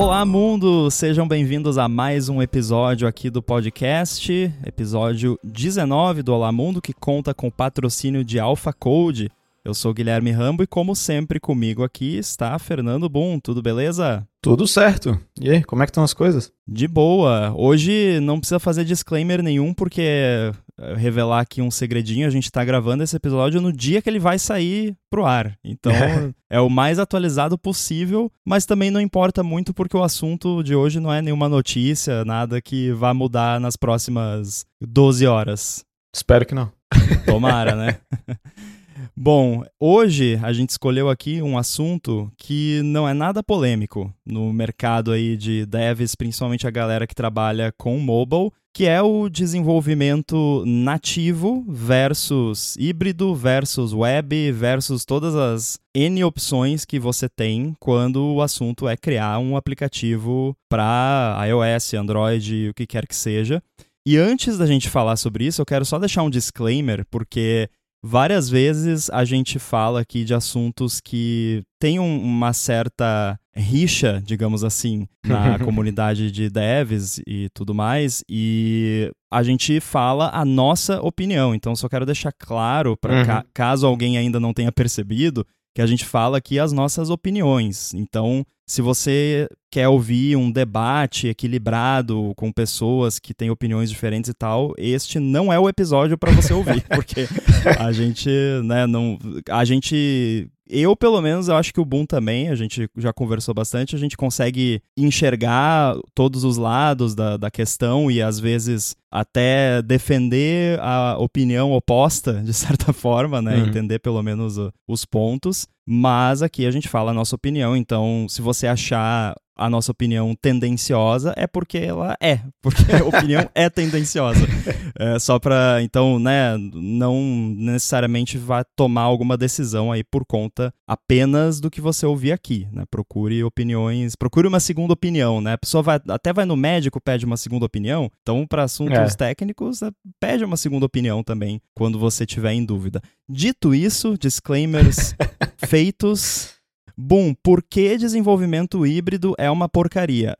Olá, mundo! Sejam bem-vindos a mais um episódio aqui do podcast, episódio 19 do Olá Mundo, que conta com o patrocínio de Alpha Code. Eu sou Guilherme Rambo e, como sempre, comigo aqui está Fernando Boom. Tudo beleza? Tudo certo. E aí, como é que estão as coisas? De boa. Hoje não precisa fazer disclaimer nenhum, porque eh, revelar aqui um segredinho, a gente está gravando esse episódio no dia que ele vai sair pro ar. Então, é o mais atualizado possível, mas também não importa muito porque o assunto de hoje não é nenhuma notícia, nada que vá mudar nas próximas 12 horas. Espero que não. Tomara, né? Bom, hoje a gente escolheu aqui um assunto que não é nada polêmico no mercado aí de devs, principalmente a galera que trabalha com mobile, que é o desenvolvimento nativo versus híbrido versus web versus todas as N opções que você tem quando o assunto é criar um aplicativo para iOS, Android, o que quer que seja. E antes da gente falar sobre isso, eu quero só deixar um disclaimer, porque Várias vezes a gente fala aqui de assuntos que têm um, uma certa rixa, digamos assim, na comunidade de devs e tudo mais, e a gente fala a nossa opinião. Então, só quero deixar claro, para uhum. ca caso alguém ainda não tenha percebido, que a gente fala aqui as nossas opiniões. Então, se você quer ouvir um debate equilibrado com pessoas que têm opiniões diferentes e tal, este não é o episódio para você ouvir, porque a gente, né, não, a gente eu, pelo menos, eu acho que o Boom também, a gente já conversou bastante, a gente consegue enxergar todos os lados da, da questão e, às vezes, até defender a opinião oposta, de certa forma, né? Uhum. Entender pelo menos os pontos. Mas aqui a gente fala a nossa opinião, então se você achar a nossa opinião tendenciosa é porque ela é, porque a opinião é tendenciosa. É, só para, então, né, não necessariamente vá tomar alguma decisão aí por conta apenas do que você ouvir aqui, né? Procure opiniões, procure uma segunda opinião, né? A pessoa vai, até vai no médico, pede uma segunda opinião, então para assuntos é. técnicos, né, pede uma segunda opinião também quando você tiver em dúvida. Dito isso, disclaimers feitos, Boom, por que desenvolvimento híbrido é uma porcaria?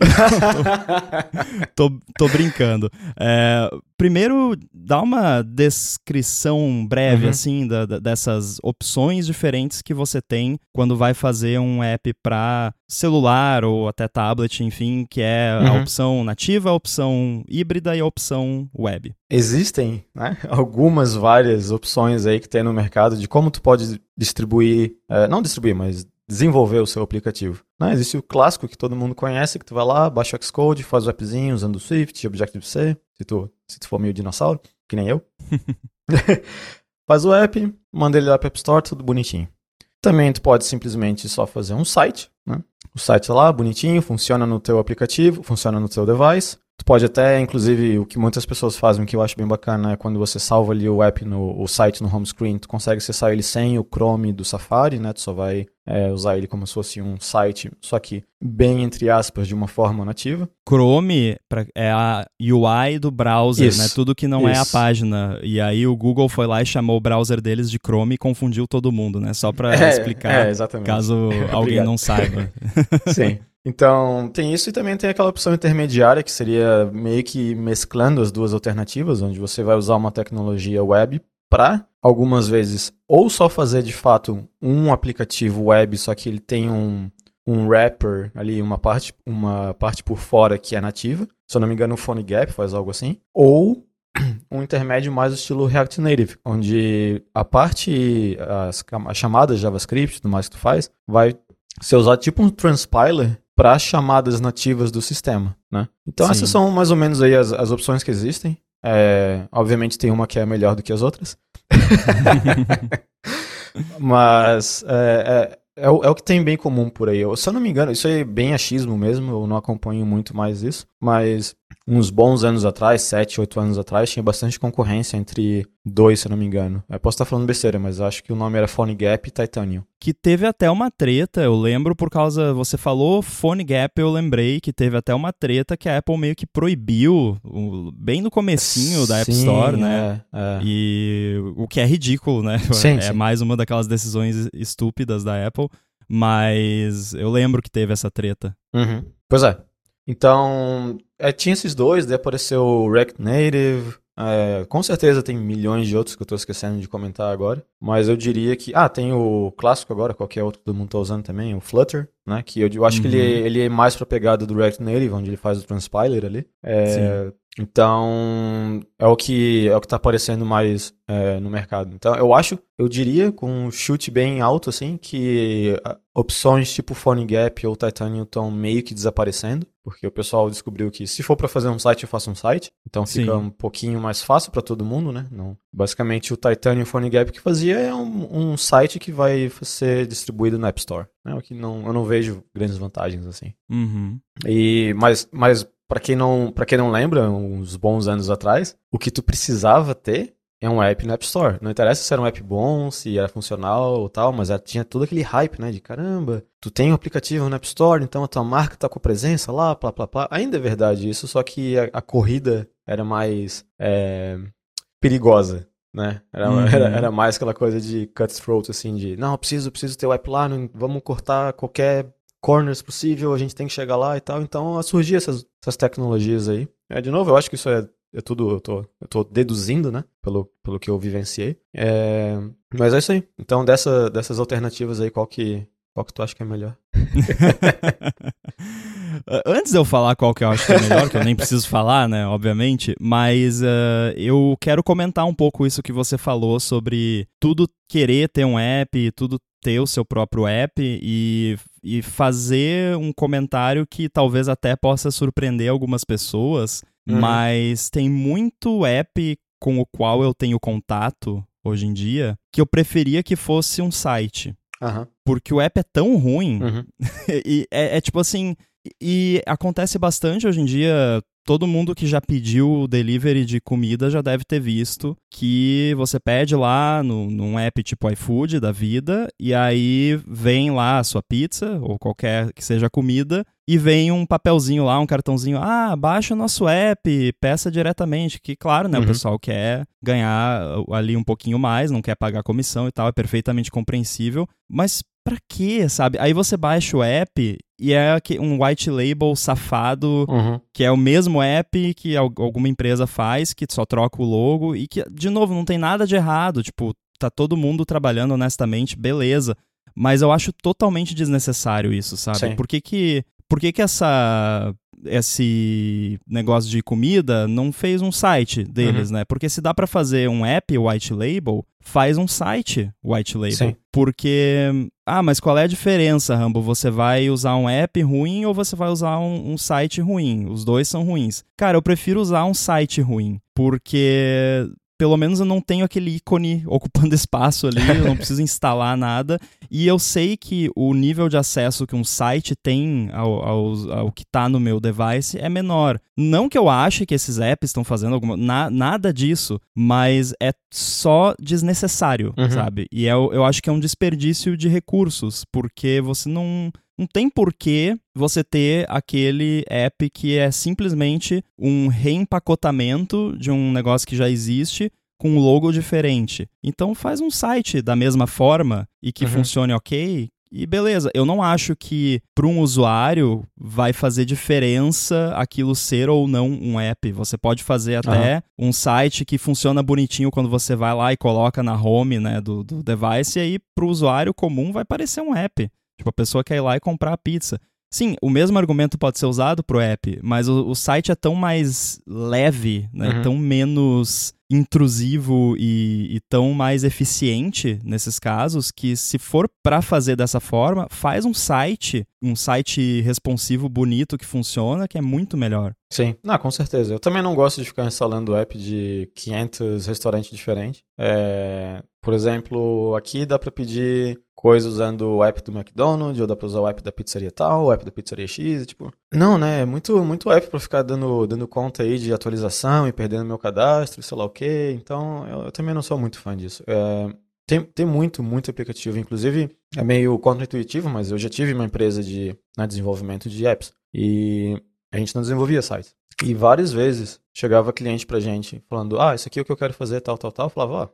tô, tô, tô, brincando. É, primeiro, dá uma descrição breve, uhum. assim, da, da, dessas opções diferentes que você tem quando vai fazer um app para celular ou até tablet, enfim, que é uhum. a opção nativa, a opção híbrida e a opção web. Existem né, algumas várias opções aí que tem no mercado de como tu pode distribuir, é, não distribuir, mas desenvolver o seu aplicativo. Né? Existe o clássico que todo mundo conhece, que tu vai lá, baixa o Xcode, faz o appzinho usando o Swift, Objective-C, se tu, se tu for meio dinossauro, que nem eu. faz o app, manda ele lá para App Store, tudo bonitinho. Também tu pode simplesmente só fazer um site, né? O site lá, bonitinho, funciona no teu aplicativo, funciona no teu device. Tu pode até, inclusive, o que muitas pessoas fazem, que eu acho bem bacana, é quando você salva ali o app, no, o site no home screen, tu consegue acessar ele sem o Chrome do Safari, né? Tu só vai é, usar ele como se fosse um site, só que bem entre aspas, de uma forma nativa. Chrome pra, é a UI do browser, isso, né? Tudo que não isso. é a página. E aí o Google foi lá e chamou o browser deles de Chrome e confundiu todo mundo, né? Só para é, explicar, é, caso alguém não saiba. Sim. Então, tem isso e também tem aquela opção intermediária, que seria meio que mesclando as duas alternativas, onde você vai usar uma tecnologia web para, algumas vezes, ou só fazer de fato um aplicativo web, só que ele tem um, um wrapper ali, uma parte, uma parte por fora que é nativa. Se eu não me engano, o PhoneGap faz algo assim. Ou um intermédio mais estilo React Native, onde a parte, as, as chamadas JavaScript, tudo mais que tu faz, vai ser usado tipo um transpiler para chamadas nativas do sistema, né? Então Sim. essas são mais ou menos aí as, as opções que existem. É, obviamente tem uma que é melhor do que as outras. Mas é, é, é, o, é, o, que tem bem comum por aí. Eu, se eu não me engano, isso é bem achismo mesmo, eu não acompanho muito mais isso. Mas uns bons anos atrás, 7, 8 anos atrás, tinha bastante concorrência entre dois, se não me engano. Eu posso estar falando besteira, mas acho que o nome era Phone Gap e Titanium. Que teve até uma treta, eu lembro por causa. Você falou Phone Gap, eu lembrei que teve até uma treta que a Apple meio que proibiu, bem no comecinho da App Store, né? É, é. E o que é ridículo, né? Sim, é sim. mais uma daquelas decisões estúpidas da Apple. Mas eu lembro que teve essa treta. Uhum. Pois é. Então, é, tinha esses dois, daí apareceu o React Native, é, com certeza tem milhões de outros que eu estou esquecendo de comentar agora, mas eu diria que. Ah, tem o clássico agora, qualquer outro que todo mundo está usando também, o Flutter, né? Que eu, eu acho uhum. que ele, uhum. ele é mais para pegada do React Native, onde ele faz o transpiler ali. É, então, é o que é o que está aparecendo mais é, no mercado. Então, eu acho, eu diria, com um chute bem alto, assim, que ah, opções tipo PhoneGap ou Titanium estão meio que desaparecendo, porque o pessoal descobriu que se for para fazer um site, eu faço um site. Então, fica Sim. um pouquinho mais fácil para todo mundo, né? Não, basicamente, o Titanium PhoneGap que fazia é um, um site que vai ser distribuído no App Store. Né? O que não, eu não vejo grandes vantagens, assim. Uhum. E, mas, mas para quem não, para quem não lembra, uns bons anos atrás, o que tu precisava ter é um app no App Store. Não interessa se era um app bom, se era funcional ou tal, mas tinha todo aquele hype, né? De caramba, tu tem um aplicativo no App Store, então a tua marca tá com presença lá, plá, plá, plá. Ainda é verdade isso, só que a, a corrida era mais é, perigosa, né? Era, uhum. era, era, mais aquela coisa de cutthroat, assim, de não, preciso, preciso ter o app lá, não, vamos cortar qualquer corners possível, a gente tem que chegar lá e tal. Então surgir essas, essas tecnologias aí. É, de novo, eu acho que isso é, é tudo, eu tô, eu tô deduzindo, né? Pelo, pelo que eu vivenciei. É, mas é isso aí. Então, dessa, dessas alternativas aí, qual que, qual que tu acha que é melhor? Antes de eu falar qual que eu acho que é melhor, que eu nem preciso falar, né, obviamente, mas uh, eu quero comentar um pouco isso que você falou sobre tudo querer ter um app, tudo ter o seu próprio app e, e fazer um comentário que talvez até possa surpreender algumas pessoas, uhum. mas tem muito app com o qual eu tenho contato hoje em dia que eu preferia que fosse um site. Uhum. Porque o app é tão ruim uhum. e é, é tipo assim. E acontece bastante hoje em dia todo mundo que já pediu delivery de comida já deve ter visto que você pede lá no, num app tipo iFood da vida e aí vem lá a sua pizza ou qualquer que seja comida e vem um papelzinho lá, um cartãozinho, ah, baixa o nosso app, peça diretamente, que claro, né, uhum. o pessoal quer ganhar ali um pouquinho mais, não quer pagar comissão e tal, é perfeitamente compreensível, mas pra quê, sabe? Aí você baixa o app e é um white label safado, uhum. que é o mesmo app que alguma empresa faz, que só troca o logo e que, de novo, não tem nada de errado. Tipo, tá todo mundo trabalhando honestamente, beleza. Mas eu acho totalmente desnecessário isso, sabe? Sim. Por que que, por que que essa esse negócio de comida não fez um site deles, uhum. né? Porque se dá para fazer um app white label, faz um site white label. Sim. Porque, ah, mas qual é a diferença, Rambo? Você vai usar um app ruim ou você vai usar um, um site ruim? Os dois são ruins. Cara, eu prefiro usar um site ruim, porque pelo menos eu não tenho aquele ícone ocupando espaço ali, eu não preciso instalar nada. E eu sei que o nível de acesso que um site tem ao, ao, ao que está no meu device é menor. Não que eu ache que esses apps estão fazendo alguma. Na, nada disso, mas é só desnecessário, uhum. sabe? E é, eu acho que é um desperdício de recursos, porque você não não tem porquê você ter aquele app que é simplesmente um reempacotamento de um negócio que já existe com um logo diferente. Então faz um site da mesma forma e que uhum. funcione ok. E beleza, eu não acho que para um usuário vai fazer diferença aquilo ser ou não um app. Você pode fazer até uhum. um site que funciona bonitinho quando você vai lá e coloca na home né, do, do device, e aí para o usuário comum vai parecer um app. Tipo, a pessoa quer ir lá e comprar a pizza. Sim, o mesmo argumento pode ser usado pro app, mas o, o site é tão mais leve, né? Uhum. Tão menos intrusivo e, e, tão mais eficiente nesses casos que se for para fazer dessa forma, faz um site, um site responsivo bonito que funciona, que é muito melhor. Sim, não, com certeza. Eu também não gosto de ficar instalando app de 500 restaurantes diferentes. É, por exemplo, aqui dá para pedir coisa usando o app do McDonald's, ou dá pra usar o app da pizzaria tal, o app da pizzaria X, tipo... Não, né, é muito, muito app pra ficar dando, dando conta aí de atualização e perdendo meu cadastro, sei lá o quê, então eu, eu também não sou muito fã disso. É, tem, tem muito, muito aplicativo, inclusive é meio contra-intuitivo, mas eu já tive uma empresa de né, desenvolvimento de apps, e a gente não desenvolvia sites. E várias vezes chegava cliente pra gente falando, ah, isso aqui é o que eu quero fazer, tal, tal, tal, eu falava, ó,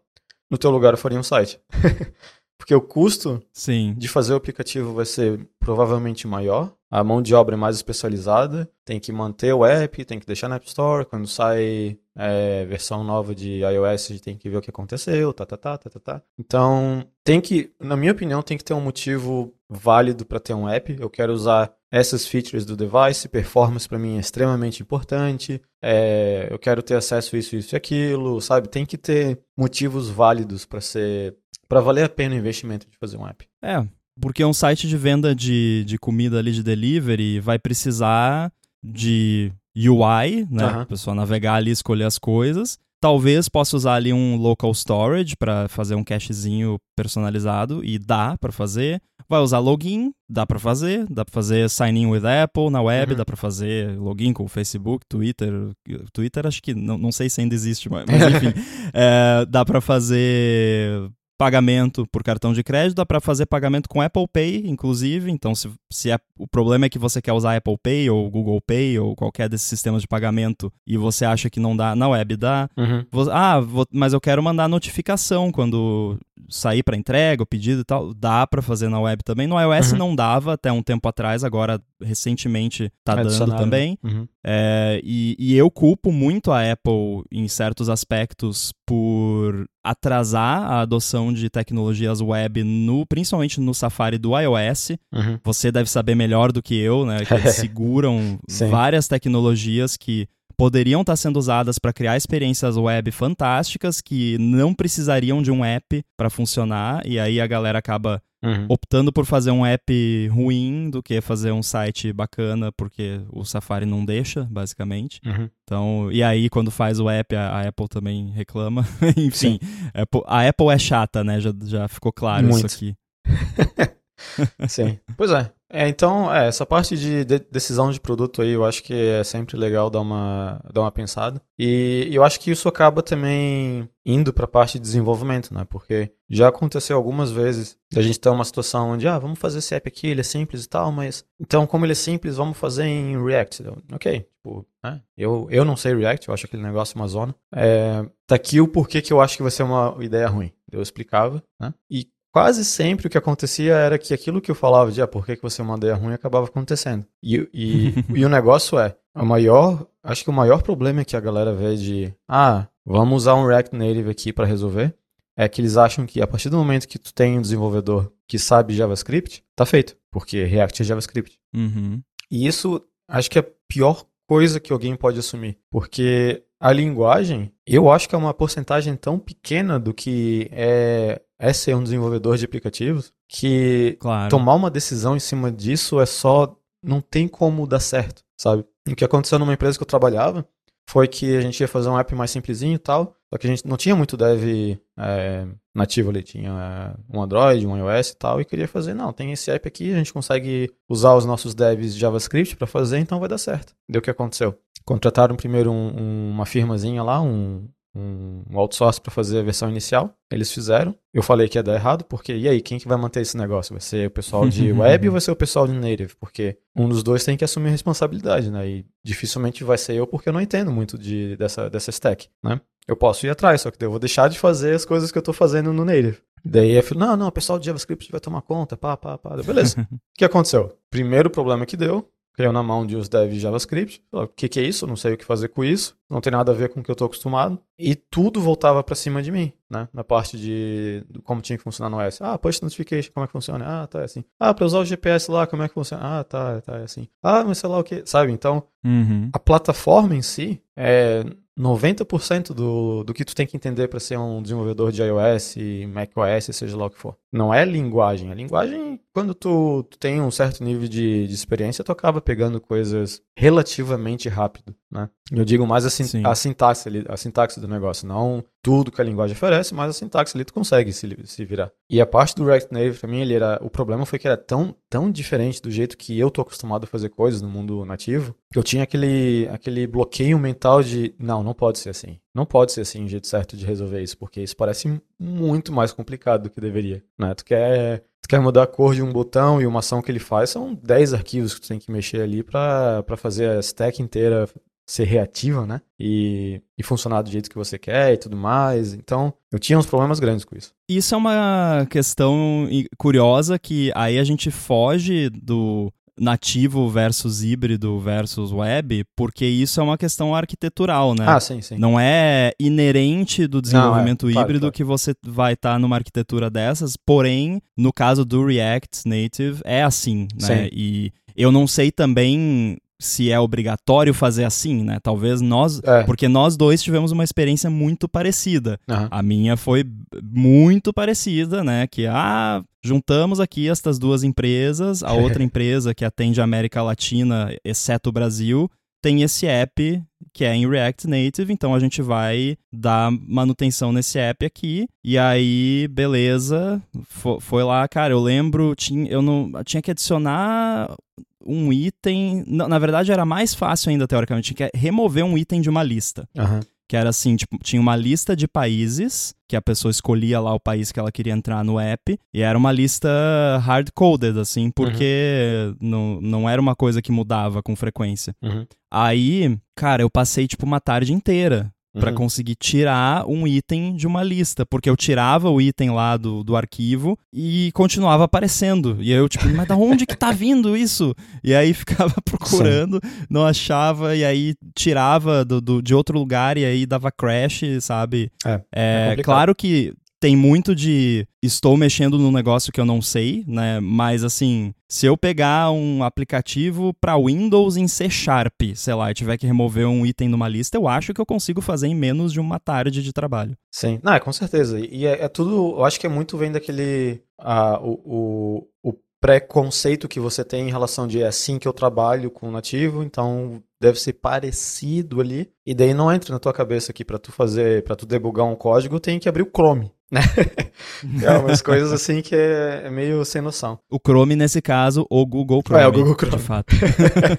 no teu lugar eu faria um site. Porque o custo Sim. de fazer o aplicativo vai ser provavelmente maior, a mão de obra é mais especializada, tem que manter o app, tem que deixar na App Store, quando sai é, versão nova de iOS, a gente tem que ver o que aconteceu, tá, tá, tá, tá, tá, tá. Então, tem que, na minha opinião, tem que ter um motivo válido para ter um app. Eu quero usar essas features do device, performance para mim é extremamente importante, é, eu quero ter acesso a isso, isso e aquilo, sabe? Tem que ter motivos válidos para ser, para valer a pena o investimento de fazer um app. É, porque um site de venda de, de comida ali de delivery vai precisar de UI, né? Aham. A pessoa navegar ali, escolher as coisas. Talvez possa usar ali um local storage para fazer um cachezinho personalizado e dá para fazer. Vai usar login, dá para fazer, dá para fazer sign in with Apple na web, Uhum. dá para fazer login com o Facebook, Twitter, Twitter acho que não, não sei se ainda existe, mas, mas enfim, É, dá para fazer pagamento por cartão de crédito, dá para fazer pagamento com Apple Pay, inclusive. Então, se, se é- o problema é que você quer usar Apple Pay ou Google Pay ou qualquer desses sistemas de pagamento e você acha que não dá, na web dá. Vo- Ah, vou- mas eu quero mandar notificação quando sair para entrega, o pedido e tal. Dá para fazer na web também. No iOS Uhum. não dava até um tempo atrás, agora recentemente tá dando também. Uhum. É, e, e eu culpo muito a Apple em certos aspectos por atrasar a adoção de tecnologias web, no, principalmente no Safari do iOS. Uhum. Você deve saber melhor do que eu, né? Que eles seguram várias tecnologias que poderiam estar sendo usadas para criar experiências web fantásticas que não precisariam de um app para funcionar e aí a galera acaba Uhum. optando por fazer um app ruim do que fazer um site bacana porque o Safari não deixa, basicamente. Uhum. Então, e aí quando faz o app, a, a Apple também reclama. Enfim, a Apple é chata, né? Já, já ficou claro Muito. isso aqui. Sim. Pois é. É, então, é, essa parte de, de- decisão de produto aí, eu acho que é sempre legal dar uma, dar uma pensada. E eu acho que isso acaba também indo para a parte de desenvolvimento, né? Porque já aconteceu algumas vezes a gente ter uma situação onde, ah, vamos fazer esse app aqui, ele é simples e tal, mas então, como ele é simples, vamos fazer em React. Ok, tipo, né? Eu, eu não sei React, eu acho aquele negócio uma zona. É, tá aqui o porquê que eu acho que vai ser uma ideia ruim. Eu explicava, né? E quase sempre o que acontecia era que aquilo que eu falava de ah, por que, que você é uma ideia ruim acabava acontecendo. E, e, e o negócio é, o maior, acho que o maior problema que a galera vê de ah, vamos usar um React Native aqui para resolver, é que eles acham que a partir do momento que tu tem um desenvolvedor que sabe JavaScript, tá feito, porque React é JavaScript. Uhum. E isso acho que é a pior coisa que alguém pode assumir, porque a linguagem, eu acho que é uma porcentagem tão pequena do que é, é ser um desenvolvedor de aplicativos, que Claro. tomar uma decisão em cima disso é só. não tem como dar certo, sabe? O que aconteceu numa empresa que eu trabalhava foi que a gente ia fazer um app mais simplesinho e tal, só que a gente não tinha muito dev é, nativo ali, tinha é, um Android, um iOS e tal, e queria fazer, não, tem esse app aqui, a gente consegue usar os nossos devs de JavaScript para fazer, então vai dar certo. Deu o que aconteceu. Contrataram primeiro um- um- uma firmazinha lá, um, um outsource para fazer a versão inicial. Eles fizeram. Eu falei que ia dar errado, porque e aí, quem que vai manter esse negócio? Vai ser o pessoal de web ou vai ser o pessoal de native? Porque um dos dois tem que assumir responsabilidade, né? E dificilmente vai ser eu, porque eu não entendo muito de, dessa, dessa stack, né? Eu posso ir atrás, só que eu vou deixar de fazer as coisas que eu tô fazendo no native. Daí eu falei, não, não, o pessoal de JavaScript vai tomar conta, pá, pá, pá. Beleza. O que aconteceu? Primeiro problema que deu, caiu na mão de os devs de JavaScript. O que, que é isso? Não sei o que fazer com isso. Não tem nada a ver com o que eu tô acostumado. E tudo voltava pra cima de mim, né? Na parte de como tinha que funcionar no OS. Ah, push notification, como é que funciona? Ah, tá, é assim. Ah, pra usar o GPS lá, como é que funciona? Ah, tá, tá, é assim. Ah, mas sei lá o que. Sabe? Então, Uhum. a plataforma em si é 90% do, do que tu tem que entender para ser um desenvolvedor de iOS, macOS, seja lá o que for. Não é linguagem. A linguagem, quando tu, tu tem um certo nível de, de experiência, tu acaba pegando coisas relativamente rápido, né? Eu digo mais a, sin a sintaxe ali, a sintaxe do negócio, não tudo que a linguagem oferece, mas a sintaxe ali tu consegue se, se virar. E a parte do React Native, pra mim, ele era, o problema foi que era tão, tão diferente do jeito que eu tô acostumado a fazer coisas no mundo nativo, que eu tinha aquele, aquele bloqueio mental de, não, não pode ser assim. Não pode ser assim o jeito certo de resolver isso, porque isso parece muito mais complicado do que deveria, né? Tu quer, tu quer mudar a cor de um botão e uma ação que ele faz, são 10 arquivos que tu tem que mexer ali pra fazer a stack inteira ser reativa, né? E, e funcionar do jeito que você quer e tudo mais. Então, eu tinha uns problemas grandes com isso. Isso é uma questão curiosa que aí a gente foge do nativo versus híbrido versus web, porque isso é uma questão arquitetural, né? Ah, sim, sim. Não é inerente do desenvolvimento Não, é, híbrido claro, claro. que você vai estar tá numa arquitetura dessas, porém, no caso do React Native, é assim, né? Sim. E eu não sei também se é obrigatório fazer assim, né? Talvez nós, é. porque nós dois tivemos uma experiência muito parecida. Uhum. A minha foi muito parecida, né? Que ah, juntamos aqui estas duas empresas, a outra empresa que atende a América Latina, exceto o Brasil, tem esse app que é em React Native, então a gente vai dar manutenção nesse app aqui. E aí, beleza, foi lá, cara, eu lembro, tinha, eu não tinha que adicionar um item. Na, verdade, era mais fácil ainda, teoricamente, que remover um item de uma lista. Uhum. Que era assim, tipo, tinha uma lista de países, que a pessoa escolhia lá o país que ela queria entrar no app, e era uma lista hard-coded, assim, porque uhum. não, não era uma coisa que mudava com frequência. Uhum. Aí, cara, eu passei, tipo, uma tarde inteira para uhum. conseguir tirar um item de uma lista, porque eu tirava o item lá do, do arquivo e continuava aparecendo. E eu, tipo, mas da onde que tá vindo isso? E aí ficava procurando, Sim. não achava, e aí tirava do, do, de outro lugar e aí dava crash, sabe? É, é, é claro que tem muito de estou mexendo num negócio que eu não sei, né? Mas assim, se eu pegar um aplicativo para Windows em C Sharp, sei lá, e tiver que remover um item numa lista, eu acho que eu consigo fazer em menos de uma tarde de trabalho. Sim, não, é, com certeza. E é, é tudo, eu acho que é muito vem daquele o, o, o preconceito que você tem em relação de é assim que eu trabalho com nativo, então deve ser parecido ali. E daí não entra na tua cabeça que para tu fazer, para tu debugar um código, tem que abrir o Chrome? é umas coisas assim que é, é, meio sem noção. O Chrome, nesse caso, o Google Chrome. É, o Google Chrome. De fato.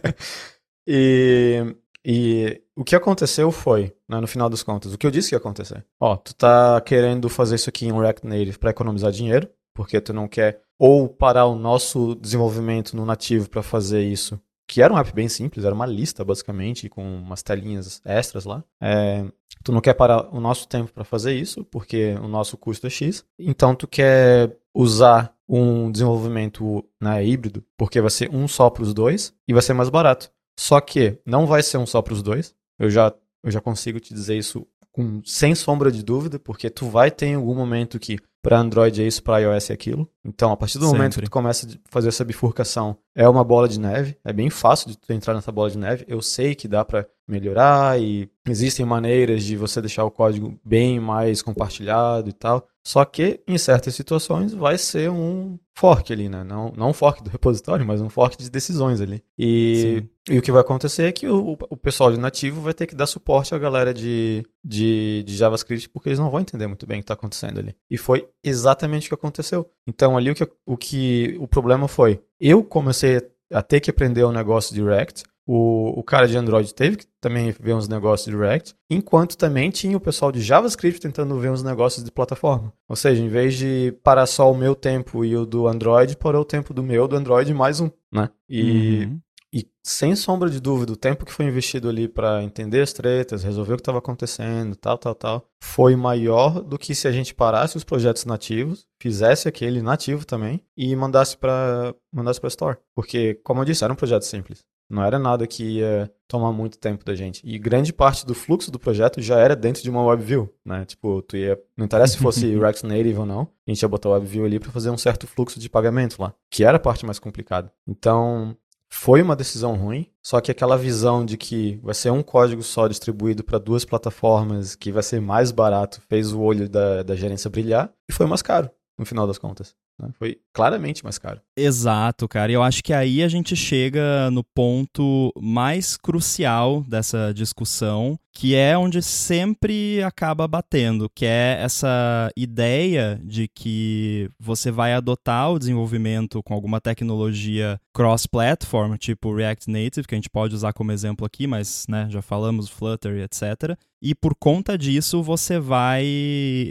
e, e o que aconteceu foi, né, no final das contas, o que eu disse que ia acontecer. Ó, tu tá querendo fazer isso aqui em React Native para economizar dinheiro, porque tu não quer ou parar o nosso desenvolvimento no nativo para fazer isso que era um app bem simples, era uma lista basicamente, com umas telinhas extras lá. É, tu não quer parar o nosso tempo para fazer isso, porque o nosso custo é X. Então tu quer usar um desenvolvimento né, híbrido, porque vai ser um só para os dois e vai ser mais barato. Só que não vai ser um só para os dois. Eu já, eu já consigo te dizer isso com, sem sombra de dúvida, porque tu vai ter em algum momento que para Android é isso, para iOS é aquilo. Então, a partir do Sempre. momento que tu começa a fazer essa bifurcação, é uma bola de neve. É bem fácil de tu entrar nessa bola de neve. Eu sei que dá para melhorar e existem maneiras de você deixar o código bem mais compartilhado e tal. Só que em certas situações vai ser um fork ali, né? Não, não um fork do repositório, mas um fork de decisões ali. E, e o que vai acontecer é que o, o pessoal de nativo vai ter que dar suporte à galera de, de, de JavaScript, porque eles não vão entender muito bem o que está acontecendo ali. E foi exatamente o que aconteceu. Então ali o que o, que, o problema foi, eu comecei a ter que aprender o um negócio de React, o, o cara de Android teve que também ver uns negócios de React, enquanto também tinha o pessoal de JavaScript tentando ver uns negócios de plataforma. Ou seja, em vez de parar só o meu tempo e o do Android, parou o tempo do meu, do Android mais um, né? E, uhum. e sem sombra de dúvida, o tempo que foi investido ali para entender as tretas, resolver o que estava acontecendo, tal, tal, tal, foi maior do que se a gente parasse os projetos nativos, fizesse aquele nativo também e mandasse para mandasse para Store. Porque, como eu disse, era um projeto simples. Não era nada que ia tomar muito tempo da gente. E grande parte do fluxo do projeto já era dentro de uma WebView, né? Tipo, tu ia, não interessa se fosse React Native ou não, a gente ia botar o WebView ali para fazer um certo fluxo de pagamento lá, que era a parte mais complicada. Então, foi uma decisão ruim, só que aquela visão de que vai ser um código só distribuído para duas plataformas, que vai ser mais barato, fez o olho da, da gerência brilhar e foi mais caro, no final das contas. Né? Foi claramente mais caro. Exato, cara. E eu acho que aí a gente chega no ponto mais crucial dessa discussão, que é onde sempre acaba batendo, que é essa ideia de que você vai adotar o desenvolvimento com alguma tecnologia cross-platform, tipo React Native, que a gente pode usar como exemplo aqui, mas né, já falamos Flutter e etc. E por conta disso, você vai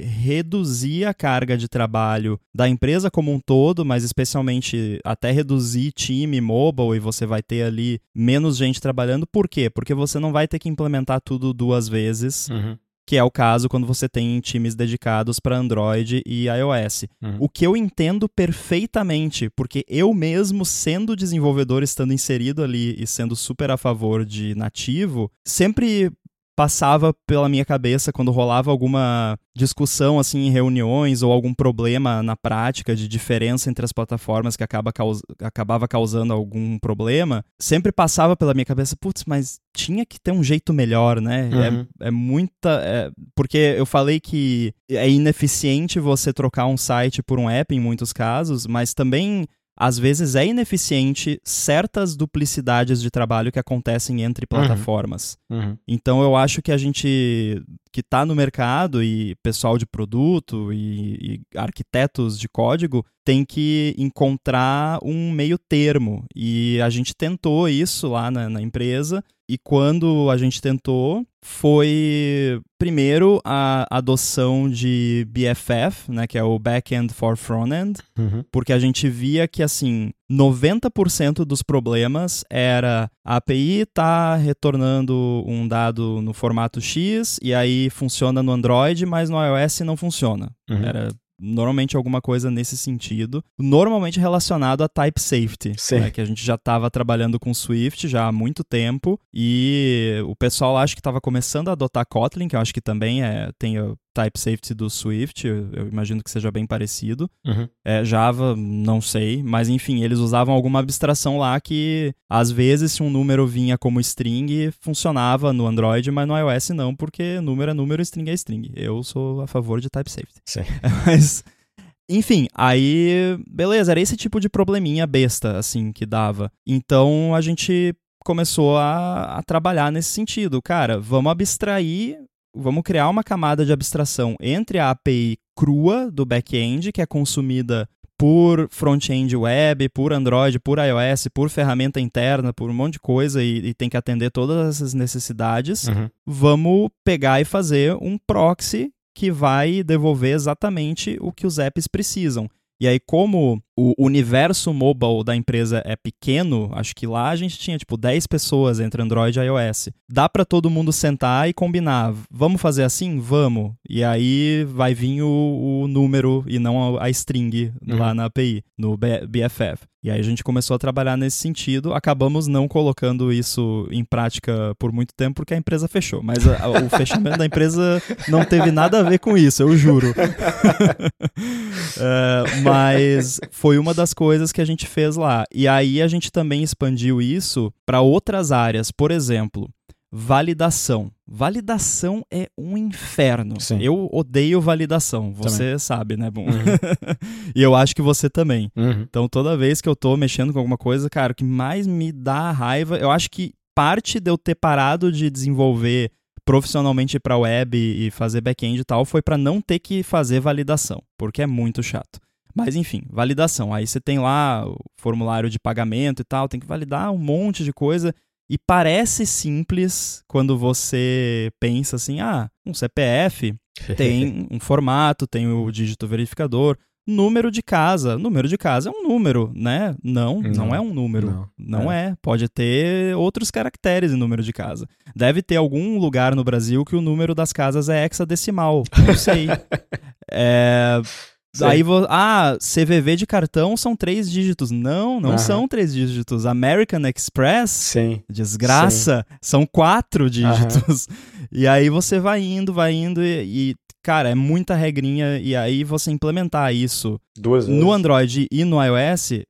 reduzir a carga de trabalho da empresa como um todo, mas especialmente gente até reduzir time mobile e você vai ter ali menos gente trabalhando. Por quê? Porque você não vai ter que implementar tudo duas vezes. Uhum. Que é o caso quando você tem times dedicados para Android e iOS. Uhum. O que eu entendo perfeitamente, porque eu mesmo, sendo desenvolvedor, estando inserido ali e sendo super a favor de nativo, sempre passava pela minha cabeça quando rolava alguma discussão assim em reuniões ou algum problema na prática de diferença entre as plataformas que acaba caus acabava causando algum problema, sempre passava pela minha cabeça, putz, mas tinha que ter um jeito melhor, né? Uhum. É, é, muita. É... porque eu falei que é ineficiente você trocar um site por um app em muitos casos, mas também às vezes é ineficiente certas duplicidades de trabalho que acontecem entre plataformas. Uhum. Então eu acho que a gente que está no mercado e pessoal de produto e, e, arquitetos de código tem que encontrar um meio termo. E a gente tentou isso lá na, na empresa. E quando a gente tentou, foi primeiro a adoção de BFF, né, que é o Backend for Frontend, Uhum. porque a gente via que assim, 90% dos problemas era a API tá retornando um dado no formato X e aí funciona no Android, mas no iOS não funciona. Uhum. Era normalmente alguma coisa nesse sentido, normalmente relacionado a type safety, Sim. né, que a gente já estava trabalhando com Swift já há muito tempo e o pessoal acho que estava começando a adotar Kotlin, que eu acho que também é, tem type safety do Swift, eu, imagino que seja bem parecido. Uhum. É, Java, não sei, mas enfim, eles usavam alguma abstração lá que às vezes se um número vinha como string, funcionava no Android, mas no iOS não, porque número é número, string é string. Eu sou a favor de type safety. Sim. Mas, enfim, aí, beleza, era esse tipo de probleminha besta, assim, que dava. Então a gente começou a, a trabalhar nesse sentido. Cara, vamos abstrair, vamos criar uma camada de abstração entre a API crua do back-end, que é consumida por front-end web, por Android, por iOS, por ferramenta interna, por um monte de coisa e, e tem que atender todas essas necessidades. Uhum. Vamos pegar e fazer um proxy que vai devolver exatamente o que os apps precisam. E aí, como o universo mobile da empresa é pequeno, acho que lá a gente tinha tipo 10 pessoas entre Android e iOS. Dá para todo mundo sentar e combinar. Vamos fazer assim? Vamos. E aí vai vir o, o número e não a, string Uhum. lá na API, no BFF. E aí a gente começou a trabalhar nesse sentido. Acabamos não colocando isso em prática por muito tempo porque a empresa fechou. Mas a- o fechamento da empresa não teve nada a ver com isso, eu juro. É, mas foi uma das coisas que a gente fez lá. E aí a gente também expandiu isso para outras áreas. Por exemplo, validação. Validação é um inferno. Sim. Eu odeio validação. Você sabe, né, Bom? Uhum. e eu acho que você também. Uhum. Então, toda vez que eu tô mexendo com alguma coisa, cara, o que mais me dá raiva, eu acho que parte de eu ter parado de desenvolver profissionalmente para web e fazer back-end e tal foi para não ter que fazer validação, porque é muito chato. Mas enfim, validação. Aí você tem lá o formulário de pagamento e tal, tem que validar um monte de coisa. E parece simples quando você pensa assim: ah, um CPF tem um formato, tem o dígito verificador, número de casa. Número de casa é um número, né? Não, não, Não. é um número. Não. Não é. Pode ter outros caracteres em número de casa. Deve ter algum lugar no Brasil que o número das casas é hexadecimal. Não sei. é. Sim. Aí, vo- ah, CVV de cartão são três dígitos. Não, não Aham. são três dígitos. American Express Sim. Desgraça, são quatro dígitos. E aí você vai indo, vai indo e, e, cara, é muita regrinha. E aí você implementar isso Duas vezes. no Android e no iOS é-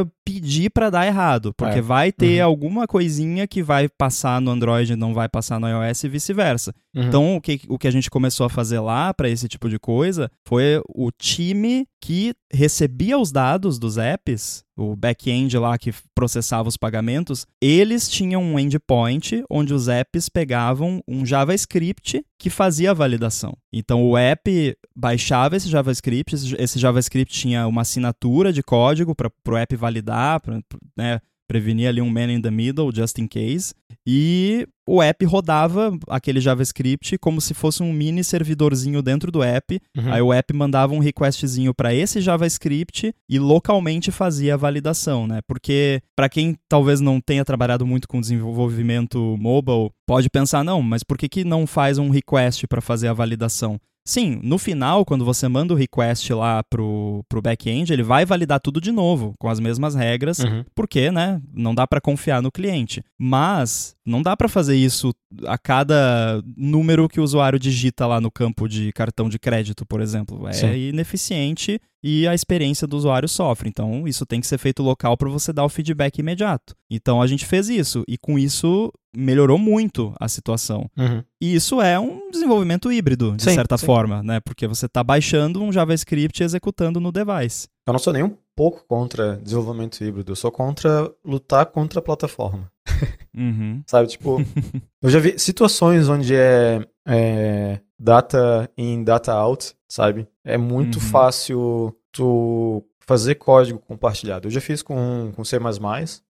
é pedir pra dar errado, porque É. vai ter Uhum. alguma coisinha que vai passar no Android e não vai passar no iOS e vice-versa. Uhum. Então, o que, o que a gente começou a fazer lá para esse tipo de coisa foi o time que recebia os dados dos apps, o back-end lá que processava os pagamentos, eles tinham um endpoint onde os apps pegavam um JavaScript que fazia a validação. Então, o app baixava esse JavaScript, esse esse JavaScript tinha uma assinatura de código para o app validar, pra, né, prevenir ali um man in the middle, just in case. E o app rodava aquele JavaScript como se fosse um mini servidorzinho dentro do app. Uhum. Aí o app mandava um requestzinho para esse JavaScript e localmente fazia a validação, né? Porque para quem talvez não tenha trabalhado muito com desenvolvimento mobile, pode pensar não, mas por que que não faz um request para fazer a validação? Sim, no final, quando você manda o request lá pro, pro back-end, ele vai validar tudo de novo, com as mesmas regras, uhum. porque, né, não dá para confiar no cliente. Mas não dá para fazer isso a cada número que o usuário digita lá no campo de cartão de crédito, por exemplo. É Sim. ineficiente e a experiência do usuário sofre. Então, isso tem que ser feito local para você dar o feedback imediato. Então, a gente fez isso e com isso melhorou muito a situação. Uhum. E isso é um desenvolvimento híbrido, de sim, certa sim. forma, né? Porque você está baixando um JavaScript e executando no device. Eu não sou nem um pouco contra desenvolvimento híbrido, eu sou contra lutar contra a plataforma. Uhum. Sabe, tipo, eu já vi situações onde é, é, data in, data out, sabe? É muito uhum. fácil tu fazer código compartilhado. Eu já fiz com, com C++,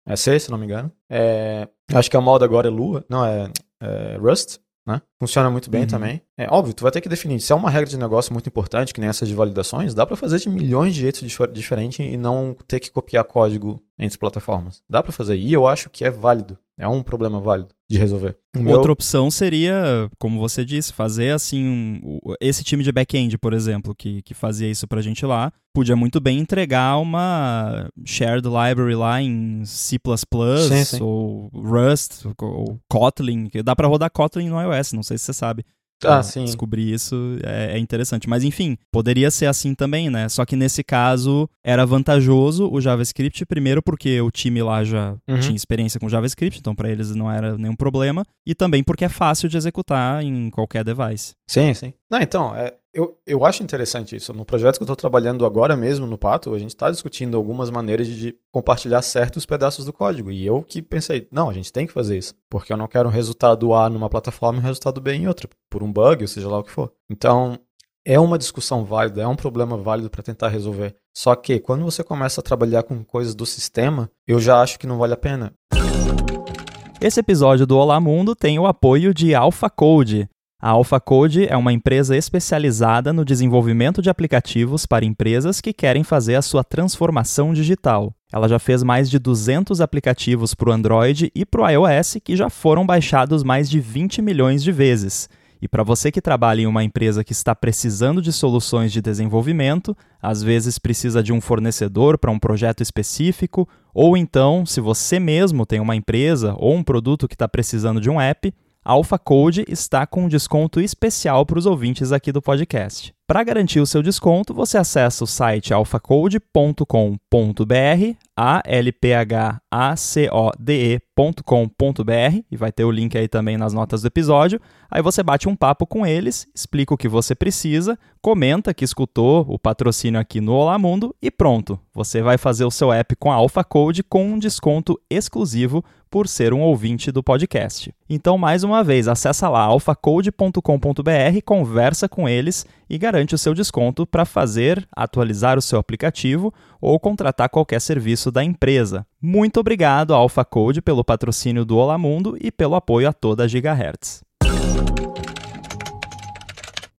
é C, se não me engano. É, acho que a moda agora é Lua, não, é, é Rust né? Funciona muito bem uhum. também. É óbvio, tu vai ter que definir. Se é uma regra de negócio muito importante, que nem essas de validações, dá para fazer de milhões de jeitos diferentes e não ter que copiar código entre plataformas. Dá para fazer. E eu acho que é válido. É um problema válido de resolver. Outra opção seria, como você disse, fazer assim. Um, esse time de back-end, por exemplo, que, que fazia isso pra gente lá, podia muito bem entregar uma shared library lá em C sim, sim. ou Rust ou Kotlin. Que dá para rodar Kotlin no iOS, não sei se você sabe. Ah, sim. Descobrir isso é, é, interessante. Mas enfim, poderia ser assim também, né? Só que nesse caso era vantajoso o JavaScript, primeiro porque o time lá já uhum. tinha experiência com JavaScript, então para eles não era nenhum problema. E também porque é fácil de executar em qualquer device. Sim, sim. Não, então, é, eu, eu acho interessante isso. No projeto que eu estou trabalhando agora mesmo, no Pato, a gente está discutindo algumas maneiras de compartilhar certos pedaços do código. E eu que pensei, não, a gente tem que fazer isso. Porque eu não quero um resultado A numa plataforma e um resultado B em outra, por um bug, ou seja lá o que for. Então, é uma discussão válida, é um problema válido para tentar resolver. Só que quando você começa a trabalhar com coisas do sistema, eu já acho que não vale a pena. Esse episódio do Olá Mundo tem o apoio de Alpha Code. A AlphaCode é uma empresa especializada no desenvolvimento de aplicativos para empresas que querem fazer a sua transformação digital. Ela já fez mais de 200 aplicativos para o Android e para o iOS que já foram baixados mais de 20 milhões de vezes. E para você que trabalha em uma empresa que está precisando de soluções de desenvolvimento, às vezes precisa de um fornecedor para um projeto específico, ou então, se você mesmo tem uma empresa ou um produto que está precisando de um app, Alpha Code está com um desconto especial para os ouvintes aqui do podcast. Para garantir o seu desconto, você acessa o site alphacode.com.br, a l p h a c o d e.com.br e vai ter o link aí também nas notas do episódio. Aí você bate um papo com eles, explica o que você precisa, comenta que escutou o patrocínio aqui no Olá Mundo e pronto. Você vai fazer o seu app com a Alpha Code com um desconto exclusivo por ser um ouvinte do podcast. Então, mais uma vez, acessa lá alphacode.com.br, conversa com eles e garante o seu desconto para fazer, atualizar o seu aplicativo ou contratar qualquer serviço da empresa. Muito obrigado à AlphaCode pelo patrocínio do Olá Mundo e pelo apoio a toda a Gigahertz.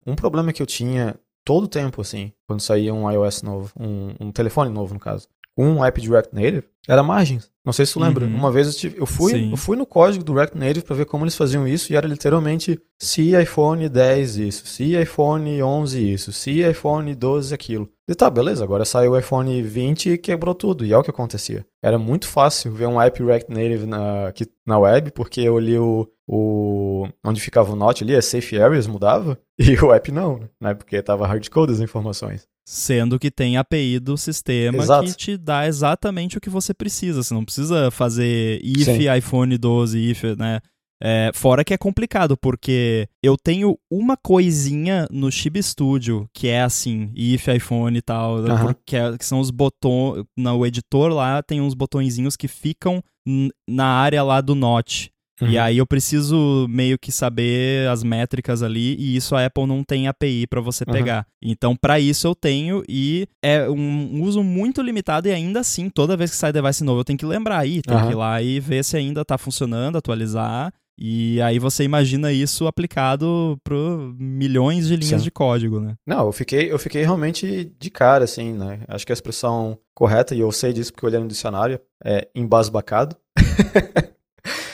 Um problema que eu tinha todo tempo, assim, quando saía um iOS novo, um, um telefone novo, no caso, um app de React Native, era margens. Não sei se tu lembra. Uhum. Uma vez eu, tive, eu fui, eu fui no código do React Native para ver como eles faziam isso e era literalmente se iPhone 10 isso, se iPhone 11 isso, se iPhone 12 aquilo. E tá, beleza, agora saiu o iPhone 20 e quebrou tudo. E é o que acontecia. Era muito fácil ver um app React Native na, aqui, na web, porque eu li o, o. onde ficava o Note ali, as Safe Areas mudava, e o app não, né? Porque tava hardcode as informações. Sendo que tem API do sistema Exato. que te dá exatamente o que você precisa. Você não precisa fazer if Sim. iPhone 12, if, né? É, fora que é complicado, porque eu tenho uma coisinha no Chib Studio que é assim, if iPhone e tal, uhum. que, é, que, são os botões. No editor lá tem uns botõezinhos que ficam na área lá do Note. Uhum. E aí eu preciso meio que saber as métricas ali e isso a Apple não tem API para você uhum. pegar. Então para isso eu tenho e é um uso muito limitado e ainda assim toda vez que sai device novo eu tenho que lembrar aí, tem uhum. que ir lá e ver se ainda tá funcionando, atualizar. E aí você imagina isso aplicado para milhões de linhas Sim. de código, né? Não, eu fiquei, eu fiquei realmente de cara, assim, né? Acho que a expressão correta, e eu sei disso porque eu olhei no dicionário, é embasbacado.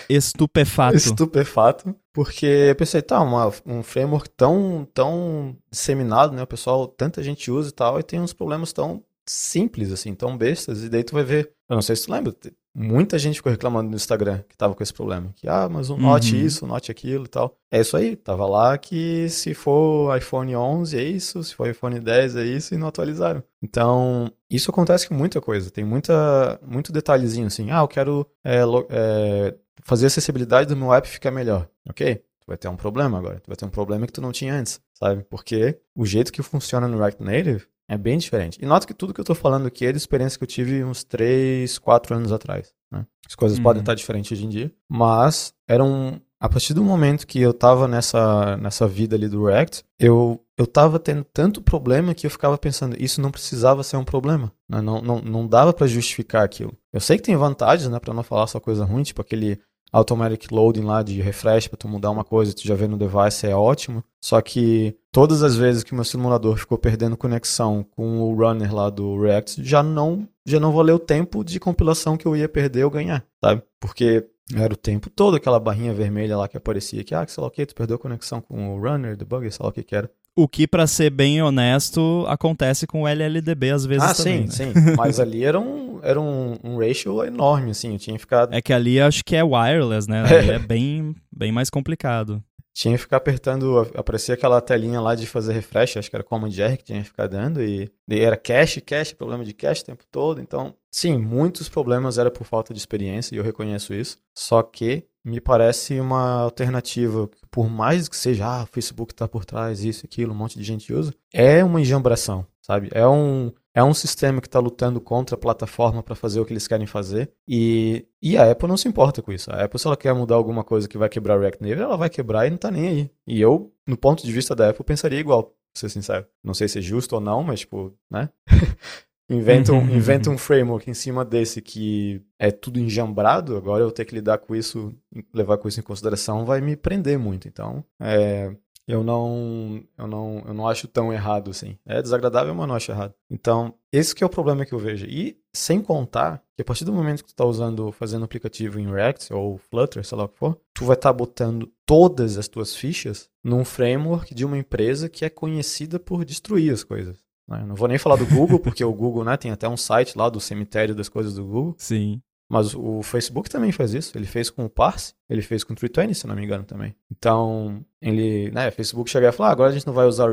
Estupefato. Estupefato. Porque eu pensei, tá, uma, um framework tão, tão disseminado, né? O pessoal, tanta gente usa e tal, e tem uns problemas tão simples, assim, tão bestas, e daí tu vai ver. Eu não sei se tu lembra, muita gente ficou reclamando no Instagram que tava com esse problema. Que, ah, mas um note uhum. isso, note aquilo e tal. É isso aí, tava lá que se for iPhone 11 é isso, se for iPhone 10 é isso, e não atualizaram. Então, isso acontece com muita coisa. Tem muita, muito detalhezinho assim. Ah, eu quero é, é, fazer a acessibilidade do meu app ficar melhor. Ok? Tu vai ter um problema agora. Tu vai ter um problema que tu não tinha antes, sabe? Porque o jeito que funciona no React Native é bem diferente. E nota que tudo que eu estou falando aqui é de experiência que eu tive uns 3, 4 anos atrás. Né? As coisas uhum. podem estar diferentes hoje em dia, mas era um. A partir do momento que eu estava nessa, nessa vida ali do React, eu, eu tava tendo tanto problema que eu ficava pensando, isso não precisava ser um problema. Né? Não, não, não dava para justificar aquilo. Eu sei que tem vantagens, né, para não falar só coisa ruim, tipo aquele automatic loading lá de refresh para tu mudar uma coisa, tu já vê no device, é ótimo. Só que todas as vezes que meu simulador ficou perdendo conexão com o runner lá do React, já não já não valeu o tempo de compilação que eu ia perder ou ganhar, sabe? Porque era o tempo todo aquela barrinha vermelha lá que aparecia que, ah, sei lá o que, tu perdeu conexão com o runner, debugger, sei lá o que que era. O que, para ser bem honesto, acontece com o LLDB às vezes ah, também. Ah, sim, né? sim. Mas ali era, um, era um, um ratio enorme, assim, eu tinha ficado... É que ali acho que é wireless, né? Ali é bem, bem mais complicado. Tinha que ficar apertando, aparecia aquela telinha lá de fazer refresh, acho que era Command R que tinha que ficar dando, e, e era cache, cache, problema de cache o tempo todo, então, sim, muitos problemas era por falta de experiência, e eu reconheço isso, só que me parece uma alternativa, por mais que seja, ah, o Facebook está por trás, isso, aquilo, um monte de gente usa, é uma enjambração, sabe? É um, é um sistema que está lutando contra a plataforma para fazer o que eles querem fazer. E, e a Apple não se importa com isso. A Apple, se ela quer mudar alguma coisa que vai quebrar o React Native, ela vai quebrar e não está nem aí. E eu, no ponto de vista da Apple, pensaria igual, pra ser sincero. Não sei se é justo ou não, mas, tipo, né? inventa, um, inventa um framework em cima desse que é tudo enjambrado, agora eu ter que lidar com isso, levar com isso em consideração, vai me prender muito. Então, é, eu não, eu não, eu não acho tão errado assim. É desagradável, mas não acho errado. Então, esse que é o problema que eu vejo. E sem contar que a partir do momento que tu está usando, fazendo aplicativo em React ou Flutter, sei lá o que for, tu vai estar tá botando todas as tuas fichas num framework de uma empresa que é conhecida por destruir as coisas. Né? Não vou nem falar do Google, porque o Google né, tem até um site lá do cemitério das coisas do Google. Sim. Mas o Facebook também faz isso. Ele fez com o Parse, ele fez com o 320, se não me engano também. Então, ele, né, o Facebook chega e fala, ah, agora a gente não vai usar,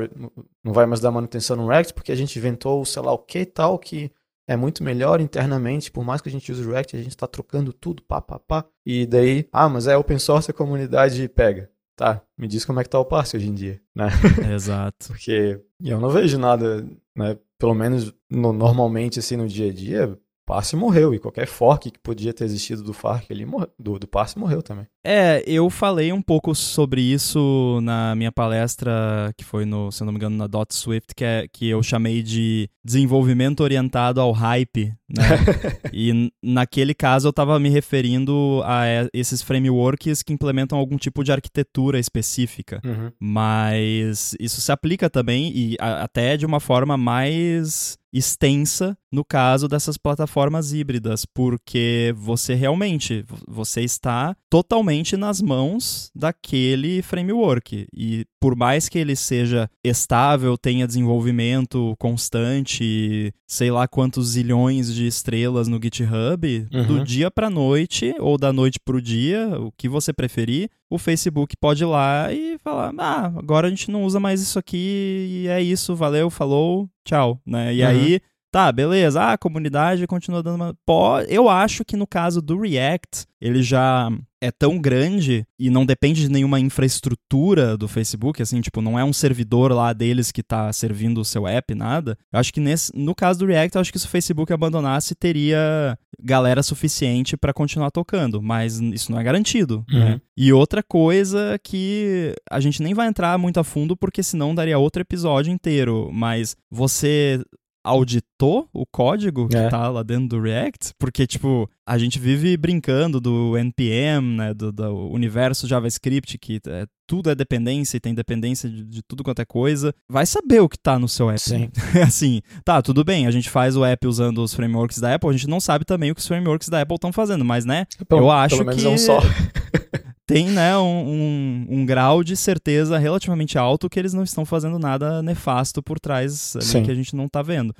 não vai mais dar manutenção no React porque a gente inventou, sei lá o que tal, que é muito melhor internamente, por mais que a gente use o React, a gente está trocando tudo, pá, pá, pá. E daí, ah, mas é open source, a comunidade pega. Tá, me diz como é que tá o Parse hoje em dia, né? Exato. porque eu não vejo nada, né, pelo menos no, normalmente assim no dia a dia, Parse morreu, e qualquer fork que podia ter existido do Farc ali, do, do Parse morreu também. É, eu falei um pouco sobre isso na minha palestra, que foi no, se não me engano, na Dot Swift, que, é, que eu chamei de desenvolvimento orientado ao hype, né? e naquele caso eu estava me referindo a esses frameworks que implementam algum tipo de arquitetura específica. Uhum. Mas isso se aplica também, e a, até de uma forma mais extensa no caso dessas plataformas híbridas, porque você realmente você está totalmente nas mãos daquele framework e por mais que ele seja estável, tenha desenvolvimento constante, sei lá quantos zilhões de estrelas no GitHub, uhum. do dia para noite ou da noite para o dia, o que você preferir, o Facebook pode ir lá e falar: "Ah, agora a gente não usa mais isso aqui e é isso, valeu, falou, tchau", né? E uhum. aí Tá, beleza. Ah, a comunidade continua dando uma. Pô, eu acho que no caso do React, ele já é tão grande e não depende de nenhuma infraestrutura do Facebook, assim, tipo, não é um servidor lá deles que tá servindo o seu app, nada. Eu acho que nesse, no caso do React, eu acho que se o Facebook abandonasse, teria galera suficiente para continuar tocando, mas isso não é garantido, né? uhum. né? E outra coisa que a gente nem vai entrar muito a fundo, porque senão daria outro episódio inteiro, mas você auditou o código que é. tá lá dentro do React, porque, tipo, a gente vive brincando do NPM, né, do, do universo JavaScript, que é, tudo é dependência e tem dependência de, de, tudo quanto é coisa. Vai saber o que tá no seu app. Sim. assim, tá, tudo bem, a gente faz o app usando os frameworks da Apple, a gente não sabe também o que os frameworks da Apple estão fazendo, mas, né, pelo, eu acho pelo menos que... É só. tem né, um, um, um, grau de certeza relativamente alto que eles não estão fazendo nada nefasto por trás ali que a gente não está vendo.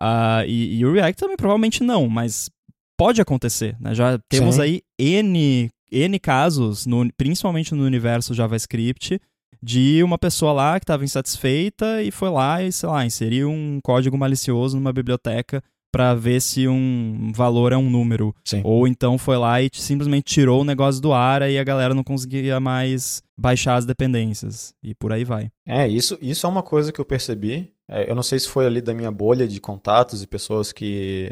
Uh, e, e, o React também provavelmente não, mas pode acontecer. Né? Já temos Sim. aí N, N casos, no, principalmente no universo JavaScript, de uma pessoa lá que estava insatisfeita e foi lá e, sei lá, inseriu um código malicioso numa biblioteca para ver se um valor é um número. Sim. Ou então foi lá e simplesmente tirou o negócio do ar e a galera não conseguia mais baixar as dependências. E por aí vai. É, isso, isso é uma coisa que eu percebi. É, eu não sei se foi ali da minha bolha de contatos e pessoas que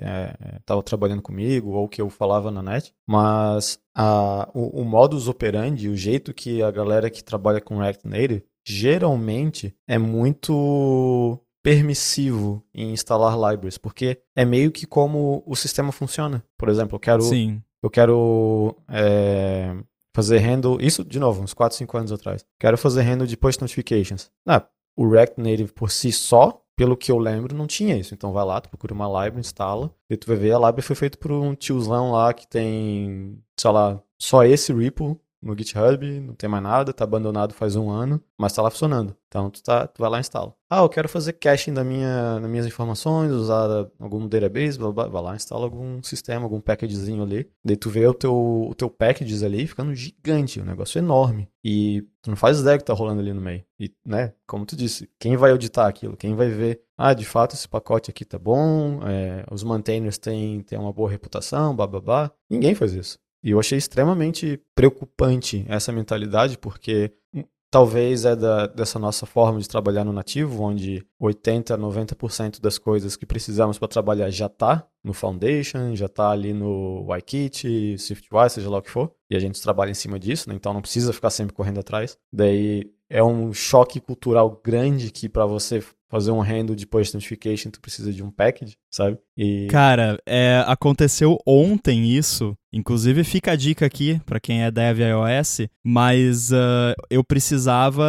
estavam é, trabalhando comigo ou que eu falava na net, mas a, o, o modus operandi, o jeito que a galera que trabalha com React Native geralmente é muito permissivo em instalar libraries, porque é meio que como o sistema funciona. Por exemplo, eu quero, Sim. Eu quero é, fazer handle, isso de novo, uns 4, 5 anos atrás. Quero fazer handle de push notifications. Ah, o React Native por si só, pelo que eu lembro, não tinha isso. Então vai lá, tu procura uma library, instala, e tu vai ver a library foi feita por um tiozão lá que tem, sei lá, só esse repo no GitHub, não tem mais nada, tá abandonado faz um ano, mas tá lá funcionando. Então tu, tá, tu vai lá e instala. Ah, eu quero fazer caching da minha, das minhas informações, usar algum database, blá, blá, vai lá, instala algum sistema, algum packagezinho ali. Daí tu vê o teu, o teu packages ali ficando gigante, um negócio enorme. E tu não faz ideia que tá rolando ali no meio. E, né, como tu disse, quem vai auditar aquilo? Quem vai ver, ah, de fato esse pacote aqui tá bom, é, os maintainers têm, têm uma boa reputação, blá, blá, blá. Ninguém faz isso. E eu achei extremamente preocupante essa mentalidade, porque talvez é da, dessa nossa forma de trabalhar no nativo, onde 80 a 90% das coisas que precisamos para trabalhar já está no Foundation, já está ali no YKit, SwiftUI, seja lá o que for, e a gente trabalha em cima disso, né? então não precisa ficar sempre correndo atrás. Daí é um choque cultural grande que para você fazer um handle de push notification, tu precisa de um package, sabe? E... Cara, é, aconteceu ontem isso. Inclusive, fica a dica aqui para quem é dev iOS, mas uh, eu precisava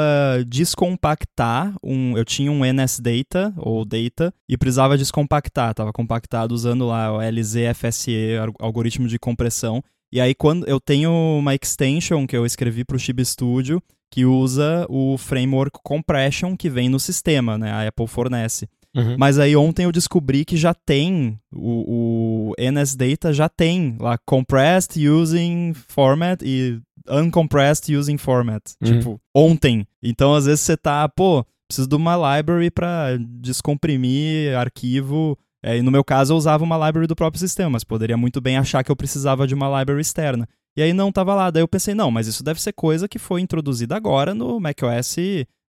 descompactar um. Eu tinha um NSData ou data e precisava descompactar. Tava compactado usando lá o LZFSE, algoritmo de compressão. E aí, quando eu tenho uma extension que eu escrevi para o Chib Studio, que usa o framework compression que vem no sistema, né? A Apple fornece. Uhum. Mas aí ontem eu descobri que já tem, o, o NSData já tem lá compressed using format e uncompressed using format. Uhum. Tipo, ontem. Então às vezes você tá, pô, preciso de uma library para descomprimir arquivo. É, e no meu caso eu usava uma library do próprio sistema, mas poderia muito bem achar que eu precisava de uma library externa. E aí não tava lá. Daí eu pensei, não, mas isso deve ser coisa que foi introduzida agora no macOS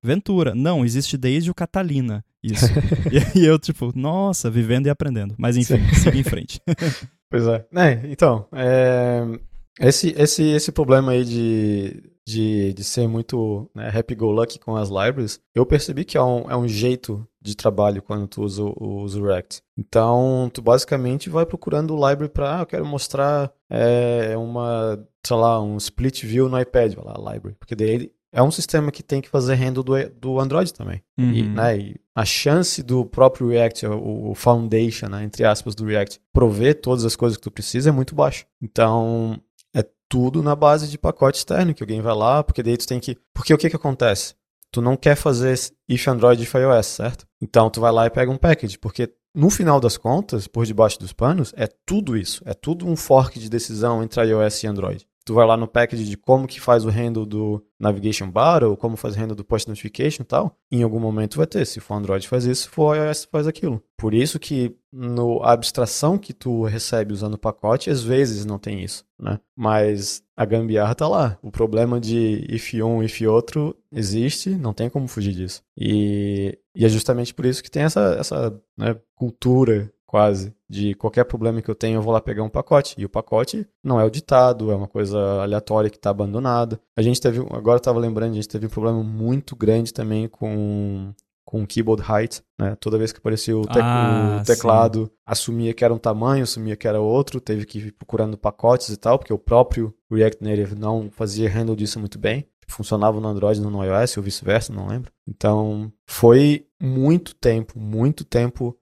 Ventura. Não, existe desde o Catalina. Isso. e, eu, tipo, nossa, vivendo e aprendendo. Mas enfim, siga em frente. pois é. é então, é, esse, esse, esse problema aí de, de, de ser muito né, happy-go-lucky com as libraries, eu percebi que é um, é um jeito de trabalho quando tu usa, usa o React. Então, tu basicamente vai procurando o library para, ah, eu quero mostrar é, uma, sei lá, um split view no iPad, vai lá, library, porque daí é um sistema que tem que fazer handle do, do Android também. Uhum. E, né, e a chance do próprio React, o, o foundation, né, entre aspas, do React, prover todas as coisas que tu precisa é muito baixa. Então, é tudo na base de pacote externo, que alguém vai lá, porque daí tu tem que... Porque o que que acontece? Tu não quer fazer if Android if iOS, certo? Então, tu vai lá e pega um package, porque no final das contas, por debaixo dos panos, é tudo isso. É tudo um fork de decisão entre iOS e Android. Tu vai lá no package de como que faz o handle do navigation bar ou como faz o handle do push notification e tal, em algum momento vai ter. Se for Android faz isso, se for iOS faz aquilo. Por isso que no a abstração que tu recebe usando o pacote, às vezes não tem isso, né? Mas a gambiarra tá lá. O problema de if um, if outro existe, não tem como fugir disso. E, e é justamente por isso que tem essa, essa né, cultura quase, de qualquer problema que eu tenho, eu vou lá pegar um pacote. E o pacote não é o ditado, é uma coisa aleatória que está abandonada. A gente teve, agora estava lembrando, a gente teve um problema muito grande também com com keyboard height, né? Toda vez que aparecia o, ah, o teclado, sim. assumia que era um tamanho, assumia que era outro, teve que ir procurando pacotes e tal, porque o próprio React Native não fazia handle disso muito bem funcionava no Android não no iOS ou vice-versa, não lembro. Então, foi muito tempo, muito tempo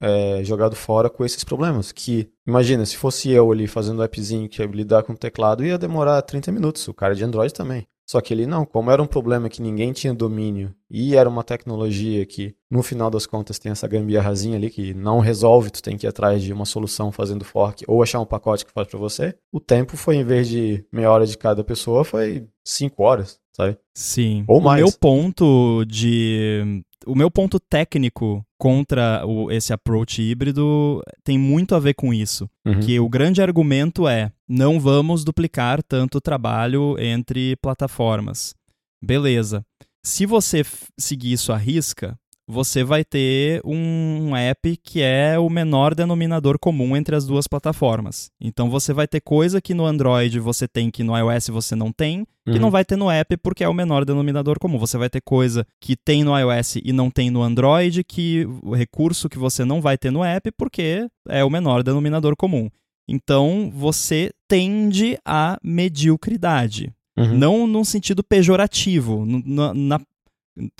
é, jogado fora com esses problemas. Que, imagina, se fosse eu ali fazendo um appzinho que ia lidar com o teclado, ia demorar 30 minutos. O cara de Android também. Só que ele não, como era um problema que ninguém tinha domínio e era uma tecnologia que, no final das contas, tem essa gambiarrazinha ali que não resolve, tu tem que ir atrás de uma solução fazendo fork ou achar um pacote que faz para você, o tempo foi, em vez de meia hora de cada pessoa, foi cinco horas, sabe? Sim. Ou mais. O meu ponto de o meu ponto técnico contra o, esse approach híbrido tem muito a ver com isso. Uhum. Que o grande argumento é: não vamos duplicar tanto trabalho entre plataformas. Beleza. Se você seguir isso à risca, você vai ter um app que é o menor denominador comum entre as duas plataformas. Então você vai ter coisa que no Android você tem que no iOS você não tem, que uhum. não vai ter no app porque é o menor denominador comum. Você vai ter coisa que tem no iOS e não tem no Android, que o recurso que você não vai ter no app porque é o menor denominador comum. Então você tende à mediocridade. Uhum. Não num sentido pejorativo, na, na,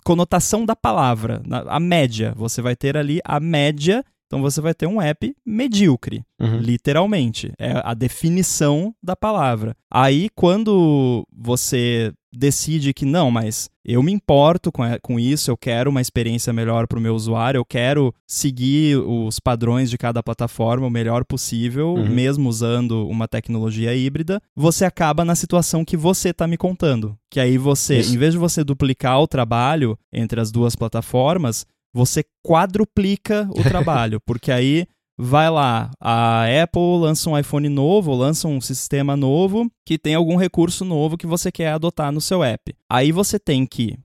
conotação da palavra, a média. Você vai ter ali a média, então você vai ter um app medíocre, uhum. literalmente. É a definição da palavra. Aí, quando você decide que não, mas eu me importo com, com isso, eu quero uma experiência melhor para o meu usuário, eu quero seguir os padrões de cada plataforma o melhor possível, uhum. mesmo usando uma tecnologia híbrida, você acaba na situação que você está me contando. Que aí você, isso. em vez de você duplicar o trabalho entre as duas plataformas, você quadruplica o trabalho, porque aí vai lá, a Apple lança um iPhone novo, lança um sistema novo que tem algum recurso novo que você quer adotar no seu app. Aí você tem que,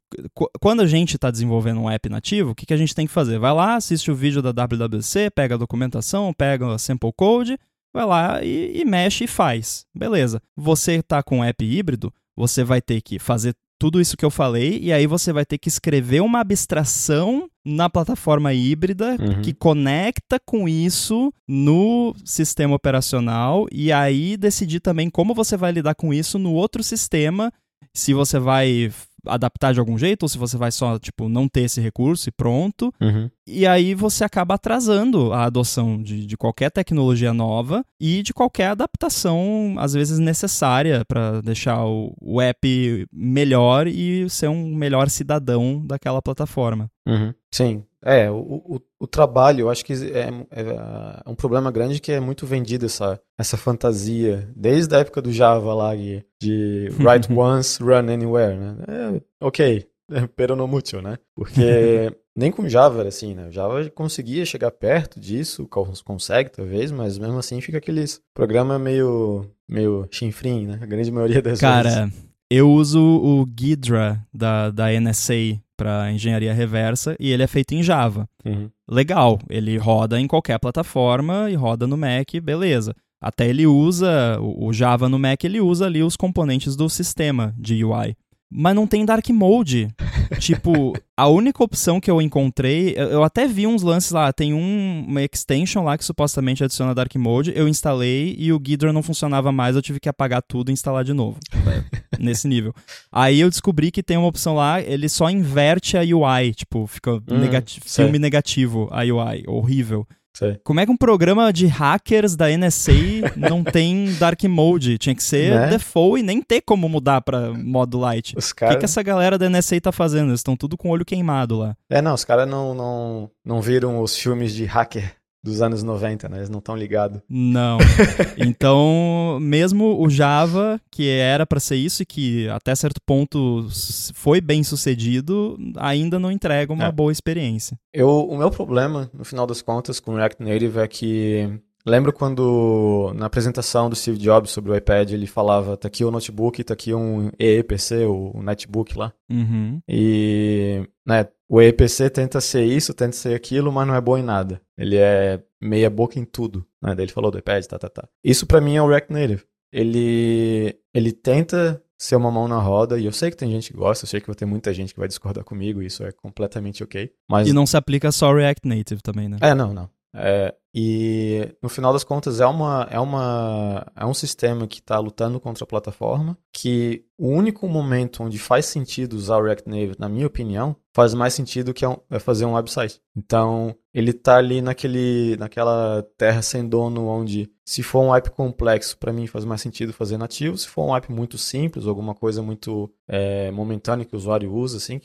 quando a gente está desenvolvendo um app nativo, o que, que a gente tem que fazer? Vai lá, assiste o vídeo da WWC, pega a documentação, pega a sample code, vai lá e, e mexe e faz. Beleza. Você está com um app híbrido, você vai ter que fazer tudo isso que eu falei, e aí você vai ter que escrever uma abstração na plataforma híbrida uhum. que conecta com isso no sistema operacional e aí decidir também como você vai lidar com isso no outro sistema, se você vai adaptar de algum jeito, ou se você vai só, tipo, não ter esse recurso e pronto. Uhum. E aí você acaba atrasando a adoção de, de qualquer tecnologia nova e de qualquer adaptação, às vezes, necessária para deixar o, o app melhor e ser um melhor cidadão daquela plataforma. Uhum. Sim, é, o, o, o, trabalho, eu acho que é, é, é, um problema grande que é muito vendido essa, essa fantasia, desde a época do Java lá, de, de write once, run anywhere, né? É, ok, pero no mucho, né? Porque nem com Java era assim, né? O Java conseguia chegar perto disso, consegue talvez, mas mesmo assim fica aqueles programa meio, meio chinfrim, né? A grande maioria das Cara, vezes. Cara, eu uso o Ghidra da, da NSA para engenharia reversa e ele é feito em Java. Uhum. Legal, ele roda em qualquer plataforma e roda no Mac, beleza. Até ele usa, o Java no Mac, ele usa ali os componentes do sistema de UI mas não tem Dark Mode. tipo, a única opção que eu encontrei, eu até vi uns lances lá, tem um, uma extension lá que supostamente adiciona Dark Mode, eu instalei e o Ghidra não funcionava mais, eu tive que apagar tudo e instalar de novo. nesse nível. Aí eu descobri que tem uma opção lá, ele só inverte a UI, tipo, fica hum, negati filme negativo a UI, horrível. Sei. Como é que um programa de hackers da NSA não tem Dark Mode? Tinha que ser né? default e nem ter como mudar pra modo light. O cara... que, que essa galera da NSA tá fazendo? Eles estão tudo com o olho queimado lá. É, não, os caras não, não, não viram os filmes de hacker dos anos 90, né? Eles não estão ligados. Não. então, mesmo o Java, que era para ser isso e que até certo ponto foi bem sucedido, ainda não entrega uma é. boa experiência. Eu, o meu problema, no final das contas, com o React Native é que Lembro quando na apresentação do Steve Jobs sobre o iPad ele falava: tá aqui o notebook, tá aqui um EEPC, o netbook lá. Uhum. E né, o EEPC tenta ser isso, tenta ser aquilo, mas não é bom em nada. Ele é meia boca em tudo. Né? Daí ele falou do iPad, tá, tá, tá. Isso para mim é o React Native. Ele, ele tenta ser uma mão na roda, e eu sei que tem gente que gosta, eu sei que vai ter muita gente que vai discordar comigo, isso é completamente ok. Mas... E não se aplica só ao React Native também, né? É, não, não. É, e no final das contas é, uma, é, uma, é um sistema que está lutando contra a plataforma, que o único momento onde faz sentido usar o React Native, na minha opinião, faz mais sentido que é, é fazer um website. Então, ele está ali naquele, naquela terra sem dono onde se for um app complexo, para mim faz mais sentido fazer nativo. Se for um app muito simples, alguma coisa muito é, momentânea que o usuário usa, assim,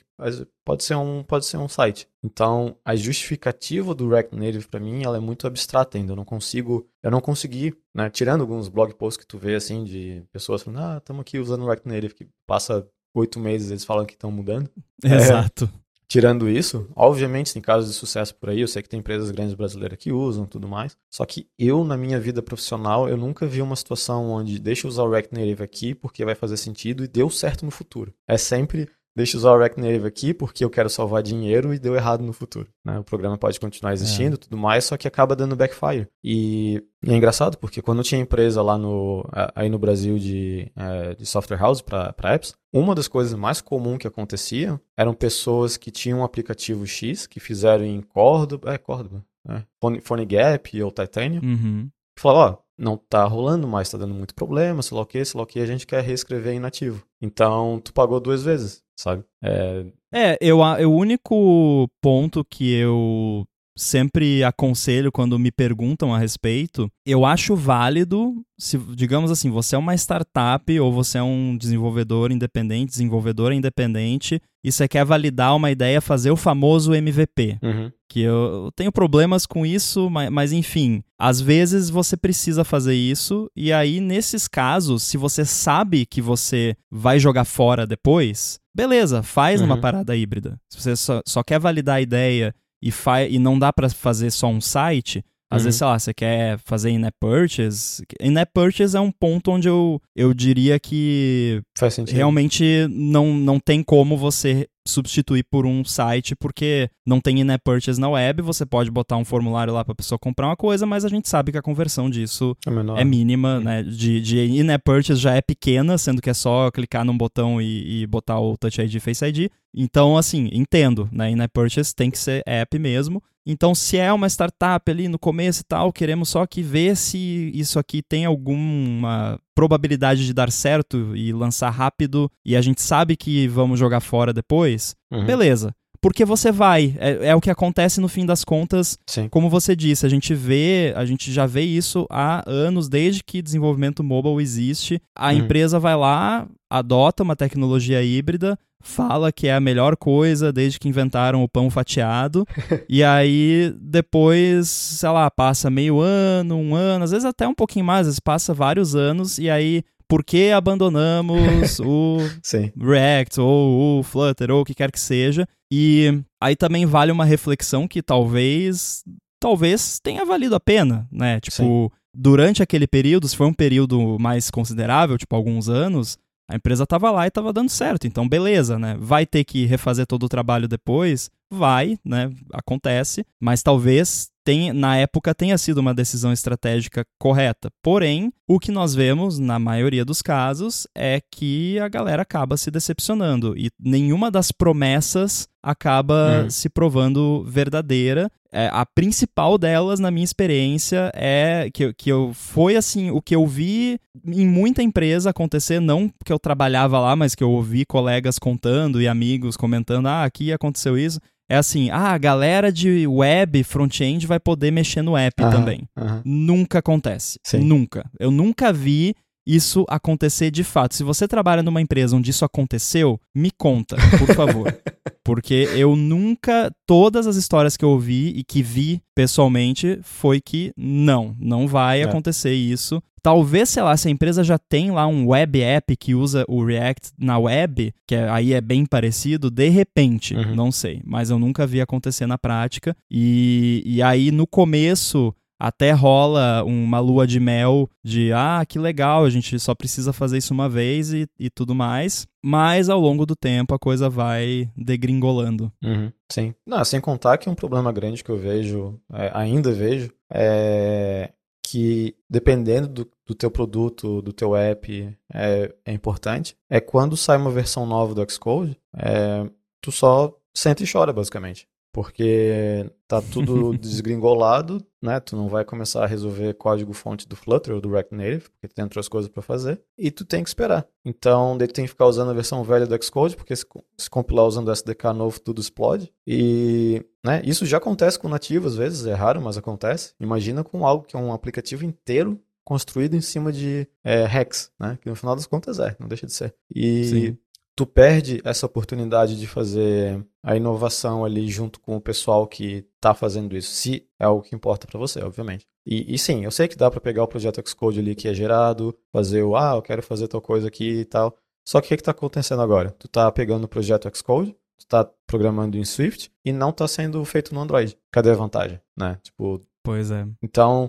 pode ser um, pode ser um site. Então, a justificativa do React Native para mim, ela é muito abstrata ainda. Eu não consigo, eu não consegui, né, tirando alguns blog posts que tu vê assim de pessoas falando, ah, estamos aqui usando o React Native que passa oito meses eles falam que estão mudando. Exato. É, Tirando isso, obviamente tem casos de sucesso por aí, eu sei que tem empresas grandes brasileiras que usam tudo mais. Só que eu, na minha vida profissional, eu nunca vi uma situação onde deixa eu usar o React Native aqui porque vai fazer sentido e deu certo no futuro. É sempre deixa eu usar o React Native aqui porque eu quero salvar dinheiro e deu errado no futuro. Né? O programa pode continuar existindo, é. tudo mais, só que acaba dando backfire. E, e, é engraçado porque quando tinha empresa lá no, aí no Brasil de, é, de software house para apps, uma das coisas mais comuns que acontecia eram pessoas que tinham um aplicativo X, que fizeram em Córdoba, é Córdoba, né? PhoneGap ou Titanium, uhum. falavam, ó, não tá rolando mais, tá dando muito problema, sei lá o que, sei lá o que, a gente quer reescrever em nativo. Então, tu pagou duas vezes, sabe? É, é eu, o único ponto que eu sempre aconselho quando me perguntam a respeito, eu acho válido, se digamos assim, você é uma startup ou você é um desenvolvedor independente, desenvolvedora independente, e você quer validar uma ideia, fazer o famoso MVP. Uhum. Que eu, eu, tenho problemas com isso, mas, mas enfim, às vezes você precisa fazer isso, e aí nesses casos, se você sabe que você vai jogar fora depois, beleza, faz uhum. uma parada híbrida. Se você só, só quer validar a ideia e, e não dá para fazer só um site, às uhum. vezes, sei lá, você quer fazer in-app purchase. In-app purchase é um ponto onde eu, eu diria que realmente não, não tem como você substituir por um site, porque não tem in-app purchase na web, você pode botar um formulário lá para a pessoa comprar uma coisa, mas a gente sabe que a conversão disso é, é mínima, né? De, de in-app purchase já é pequena, sendo que é só clicar num botão e, e botar o Touch ID Face ID. Então, assim, entendo, né? In-app purchase tem que ser app mesmo. Então, se é uma startup ali no começo e tal, queremos só que ver se isso aqui tem alguma probabilidade de dar certo e lançar rápido e a gente sabe que vamos jogar fora depois, uhum. beleza. Porque você vai, é, é, o que acontece no fim das contas, Sim. como você disse, a gente vê, a gente já vê isso há anos, desde que desenvolvimento mobile existe. A uhum. empresa vai lá, adota uma tecnologia híbrida, fala que é a melhor coisa desde que inventaram o pão fatiado. e aí depois, sei lá, passa meio ano, um ano, às vezes até um pouquinho mais, às vezes passa vários anos e aí por que abandonamos o React ou o Flutter ou o que quer que seja? E aí também vale uma reflexão que talvez talvez tenha valido a pena, né? Tipo, Sim. durante aquele período, se foi um período mais considerável, tipo alguns anos, a empresa estava lá e estava dando certo. Então, beleza, né? Vai ter que refazer todo o trabalho depois? Vai, né? Acontece. Mas talvez tem, na época tenha sido uma decisão estratégica correta. Porém, o que nós vemos, na maioria dos casos, é que a galera acaba se decepcionando e nenhuma das promessas acaba hum. se provando verdadeira. É, a principal delas, na minha experiência, é que, que eu foi assim, o que eu vi em muita empresa acontecer, não que eu trabalhava lá, mas que eu ouvi colegas contando e amigos comentando, ah, aqui aconteceu isso é assim, ah, a galera de web, front-end vai poder mexer no app também. Nunca acontece. Sim. Nunca. Eu nunca vi isso acontecer de fato. Se você trabalha numa empresa onde isso aconteceu, me conta, por favor. Porque eu nunca, todas as histórias que eu ouvi e que vi pessoalmente, foi que não, não vai é. acontecer isso. Talvez, sei lá, se a empresa já tem lá um web app que usa o React na web, que é, aí é bem parecido, de repente, uhum. não sei. Mas eu nunca vi acontecer na prática. E, e aí, no começo, até rola uma lua de mel de ah, que legal, a gente só precisa fazer isso uma vez e, e tudo mais. Mas ao longo do tempo a coisa vai degringolando. Uhum, sim. Não, sem contar que um problema grande que eu vejo, é, ainda vejo, é que dependendo do, do teu produto, do teu app, é, é importante, é quando sai uma versão nova do Xcode, é, tu só senta e chora, basicamente porque tá tudo desgringolado, né? Tu não vai começar a resolver código fonte do Flutter ou do React Native, porque tu tem outras coisas para fazer, e tu tem que esperar. Então, daí tu tem que ficar usando a versão velha do Xcode, porque se, se compilar usando o SDK novo, tudo explode. E, né, isso já acontece com nativo às vezes, é raro, mas acontece. Imagina com algo que é um aplicativo inteiro construído em cima de é, Hex, né? Que no final das contas é, não deixa de ser. E Sim tu perde essa oportunidade de fazer a inovação ali junto com o pessoal que está fazendo isso, se é o que importa para você, obviamente. E, e, sim, eu sei que dá para pegar o projeto Xcode ali que é gerado, fazer o, ah, eu quero fazer tal coisa aqui e tal. Só que o que está acontecendo agora? Tu está pegando o projeto Xcode, tu está programando em Swift e não está sendo feito no Android. Cadê a vantagem, né? Tipo, Pois é. Então,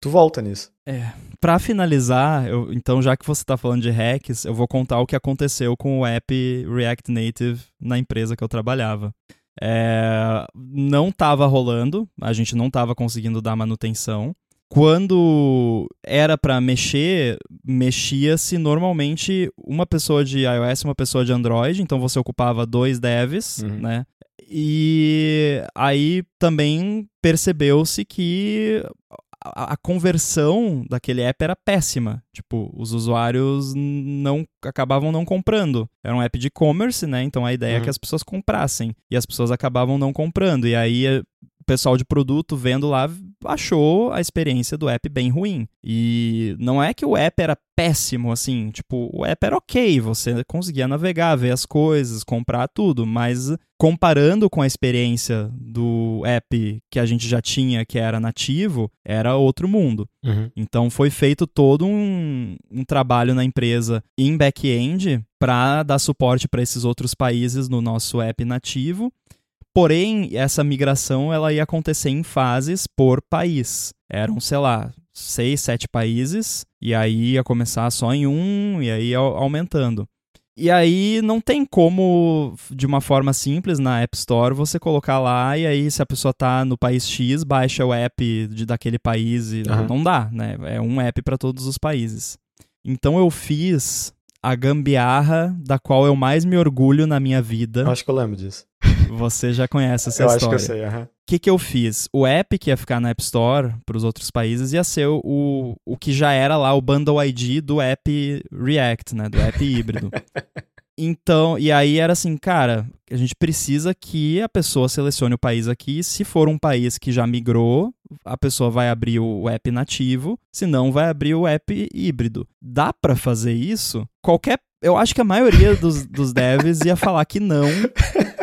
tu volta nisso. É. Pra finalizar, eu, então, já que você tá falando de hacks, eu vou contar o que aconteceu com o app React Native na empresa que eu trabalhava. É, não tava rolando, a gente não tava conseguindo dar manutenção. Quando era para mexer, mexia-se normalmente uma pessoa de iOS e uma pessoa de Android, então você ocupava dois devs, uhum. né? E aí também percebeu-se que a, a, conversão daquele app era péssima. Tipo, os usuários não acabavam não comprando. Era um app de e-commerce, né? Então a ideia uhum. é que as pessoas comprassem. E as pessoas acabavam não comprando. E aí o pessoal de produto vendo lá achou a experiência do app bem ruim. E não é que o app era péssimo, assim, tipo, o app era ok, você conseguia navegar, ver as coisas, comprar tudo, mas comparando com a experiência do app que a gente já tinha, que era nativo, era outro mundo. Uhum. Então foi feito todo um, um trabalho na empresa em back-end para dar suporte para esses outros países no nosso app nativo Porém, essa migração ela ia acontecer em fases por país. Eram, sei lá, seis, sete países, e aí ia começar só em um, e aí ia aumentando. E aí não tem como, de uma forma simples, na App Store, você colocar lá e aí se a pessoa tá no país X, baixa o app de, daquele país. E uhum. Não dá, né? É um app para todos os países. Então eu fiz a gambiarra da qual eu mais me orgulho na minha vida. Eu acho que eu lembro disso. Você já conhece essa eu história. Eu acho que eu sei, aham. O que, que eu fiz? O app que ia ficar na App Store para os outros países ia ser o, o que já era lá o Bundle ID do app React, né? Do app híbrido. Então, e aí era assim, cara, a gente precisa que a pessoa selecione o país aqui. Se for um país que já migrou, a pessoa vai abrir o app nativo, se não, vai abrir o app híbrido. Dá para fazer isso? Qualquer. Eu acho que a maioria dos, dos devs ia falar que não.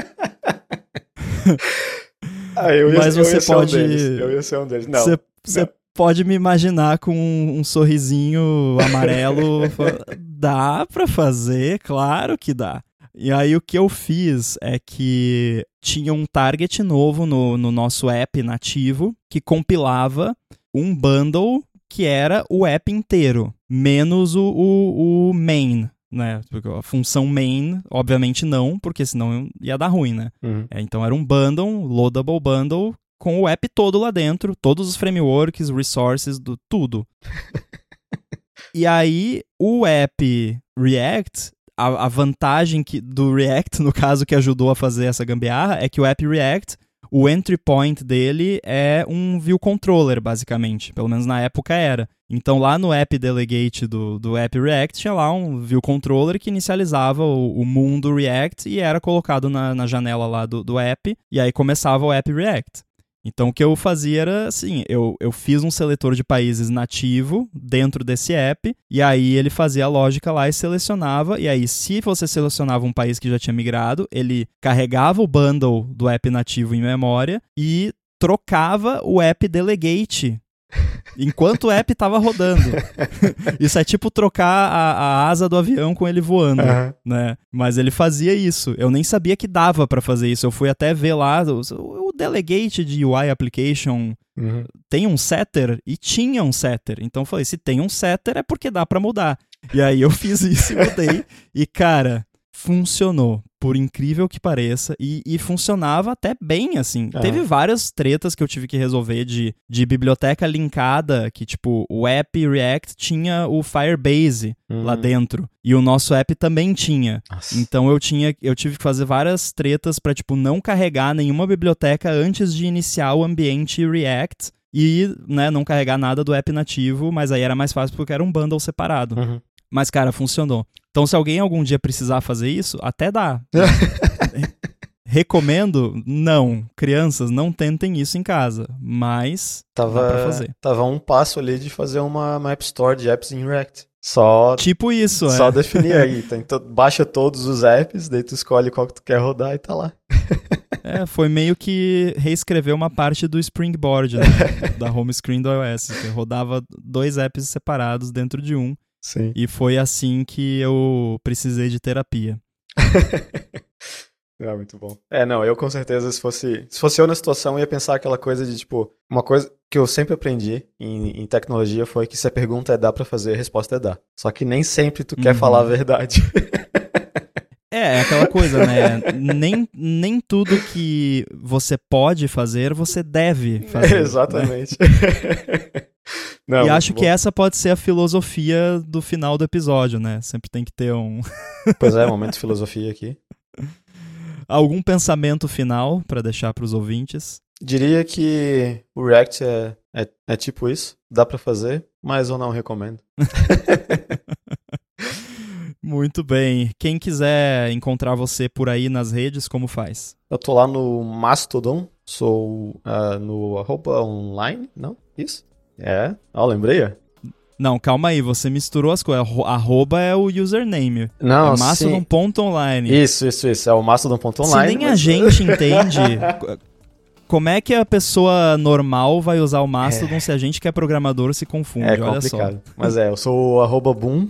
ah, eu ia, Mas você eu pode. Um eu ia ser um deles. Não. Você, você pode me imaginar com um, um sorrisinho amarelo. dá pra fazer, claro que dá. E aí o que eu fiz é que tinha um target novo no, no nosso app nativo que compilava um bundle que era o app inteiro, menos o, o, o main, né? A função main, obviamente não, porque senão ia dar ruim, né? Uhum. É, então era um bundle, loadable bundle, com o app todo lá dentro, todos os frameworks, resources, do tudo. e aí, o app React, a, a vantagem que, do React, no caso, que ajudou a fazer essa gambiarra, é que o app React o entry point dele é um view controller, basicamente. Pelo menos na época era. Então lá no app delegate do, do app React tinha lá um view controller que inicializava o, o mundo React e era colocado na, na janela lá do, do app. E aí começava o app React. Então o que eu fazia era assim, eu, eu fiz um seletor de países nativo dentro desse app, e aí ele fazia a lógica lá e selecionava, e aí se você selecionava um país que já tinha migrado, ele carregava o bundle do app nativo em memória e trocava o app delegate enquanto o app estava rodando. isso é tipo trocar a, a, asa do avião com ele voando, uhum. né? Mas ele fazia isso. Eu nem sabia que dava para fazer isso. Eu fui até ver lá delegate de UI application uhum. tem um setter e tinha um setter. Então eu falei, se tem um setter é porque dá para mudar. E aí eu fiz isso e mudei. e cara, funcionou, por incrível que pareça, e, e funcionava até bem, assim. É. Teve várias tretas que eu tive que resolver de, de biblioteca linkada, que, tipo, o app React tinha o Firebase uhum. lá dentro, e o nosso app também tinha. Nossa. Então eu tinha, eu tive que fazer várias tretas para tipo, não carregar nenhuma biblioteca antes de iniciar o ambiente React, e né, não carregar nada do app nativo, mas aí era mais fácil porque era um bundle separado. Uhum. Mas, cara, funcionou. Então, se alguém algum dia precisar fazer isso, até dá. Recomendo? Não. Crianças, não tentem isso em casa. Mas tava, dá pra fazer. Tava um passo ali de fazer uma, uma App Store de apps em React. Só. Tipo isso, Só é. definir aí. Tem to... Baixa todos os apps, daí tu escolhe qual que tu quer rodar e tá lá. É, foi meio que reescrever uma parte do Springboard, né? da home screen do iOS. Que rodava dois apps separados dentro de um. Sim. E foi assim que eu precisei de terapia. É muito bom. É, não, eu com certeza, se fosse, se fosse eu na situação, ia pensar aquela coisa de, tipo, uma coisa que eu sempre aprendi em, em tecnologia foi que se a pergunta é dá para fazer, a resposta é dá. Só que nem sempre tu uhum. quer falar a verdade. É, é aquela coisa, né? nem, nem tudo que você pode fazer, você deve fazer. Né? Exatamente. Né? Não, e acho bom. que essa pode ser a filosofia do final do episódio, né? Sempre tem que ter um. pois é, momento de filosofia aqui. Algum pensamento final para deixar para os ouvintes? Diria que o React é, é, é tipo isso, dá para fazer, mas eu não recomendo. Muito bem. Quem quiser encontrar você por aí nas redes, como faz? Eu tô lá no Mastodon, sou uh, no arroba online, não? Isso? É, ó, lembrei, ó. Não, calma aí, você misturou as coisas. Arroba é o username. Não, é mastodon.online. Isso, isso, isso. É o mastodon.online. Se nem mas... a gente entende, como é que a pessoa normal vai usar o Mastodon é. se a gente que é programador se confunde? É complicado. Mas é, eu sou o arroba boom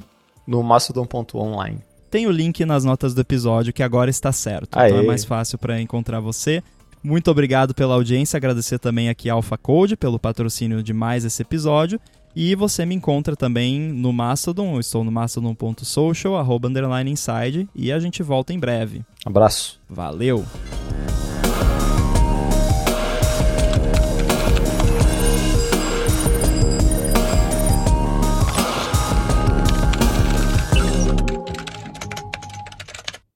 no mastodon.online. Tem o link nas notas do episódio que agora está certo. Aê. Então é mais fácil para encontrar você. Muito obrigado pela audiência, agradecer também aqui a Alpha Code pelo patrocínio de mais esse episódio. E você me encontra também no Mastodon, eu estou no mastodon.social, arroba underline inside, e a gente volta em breve. Abraço. Valeu!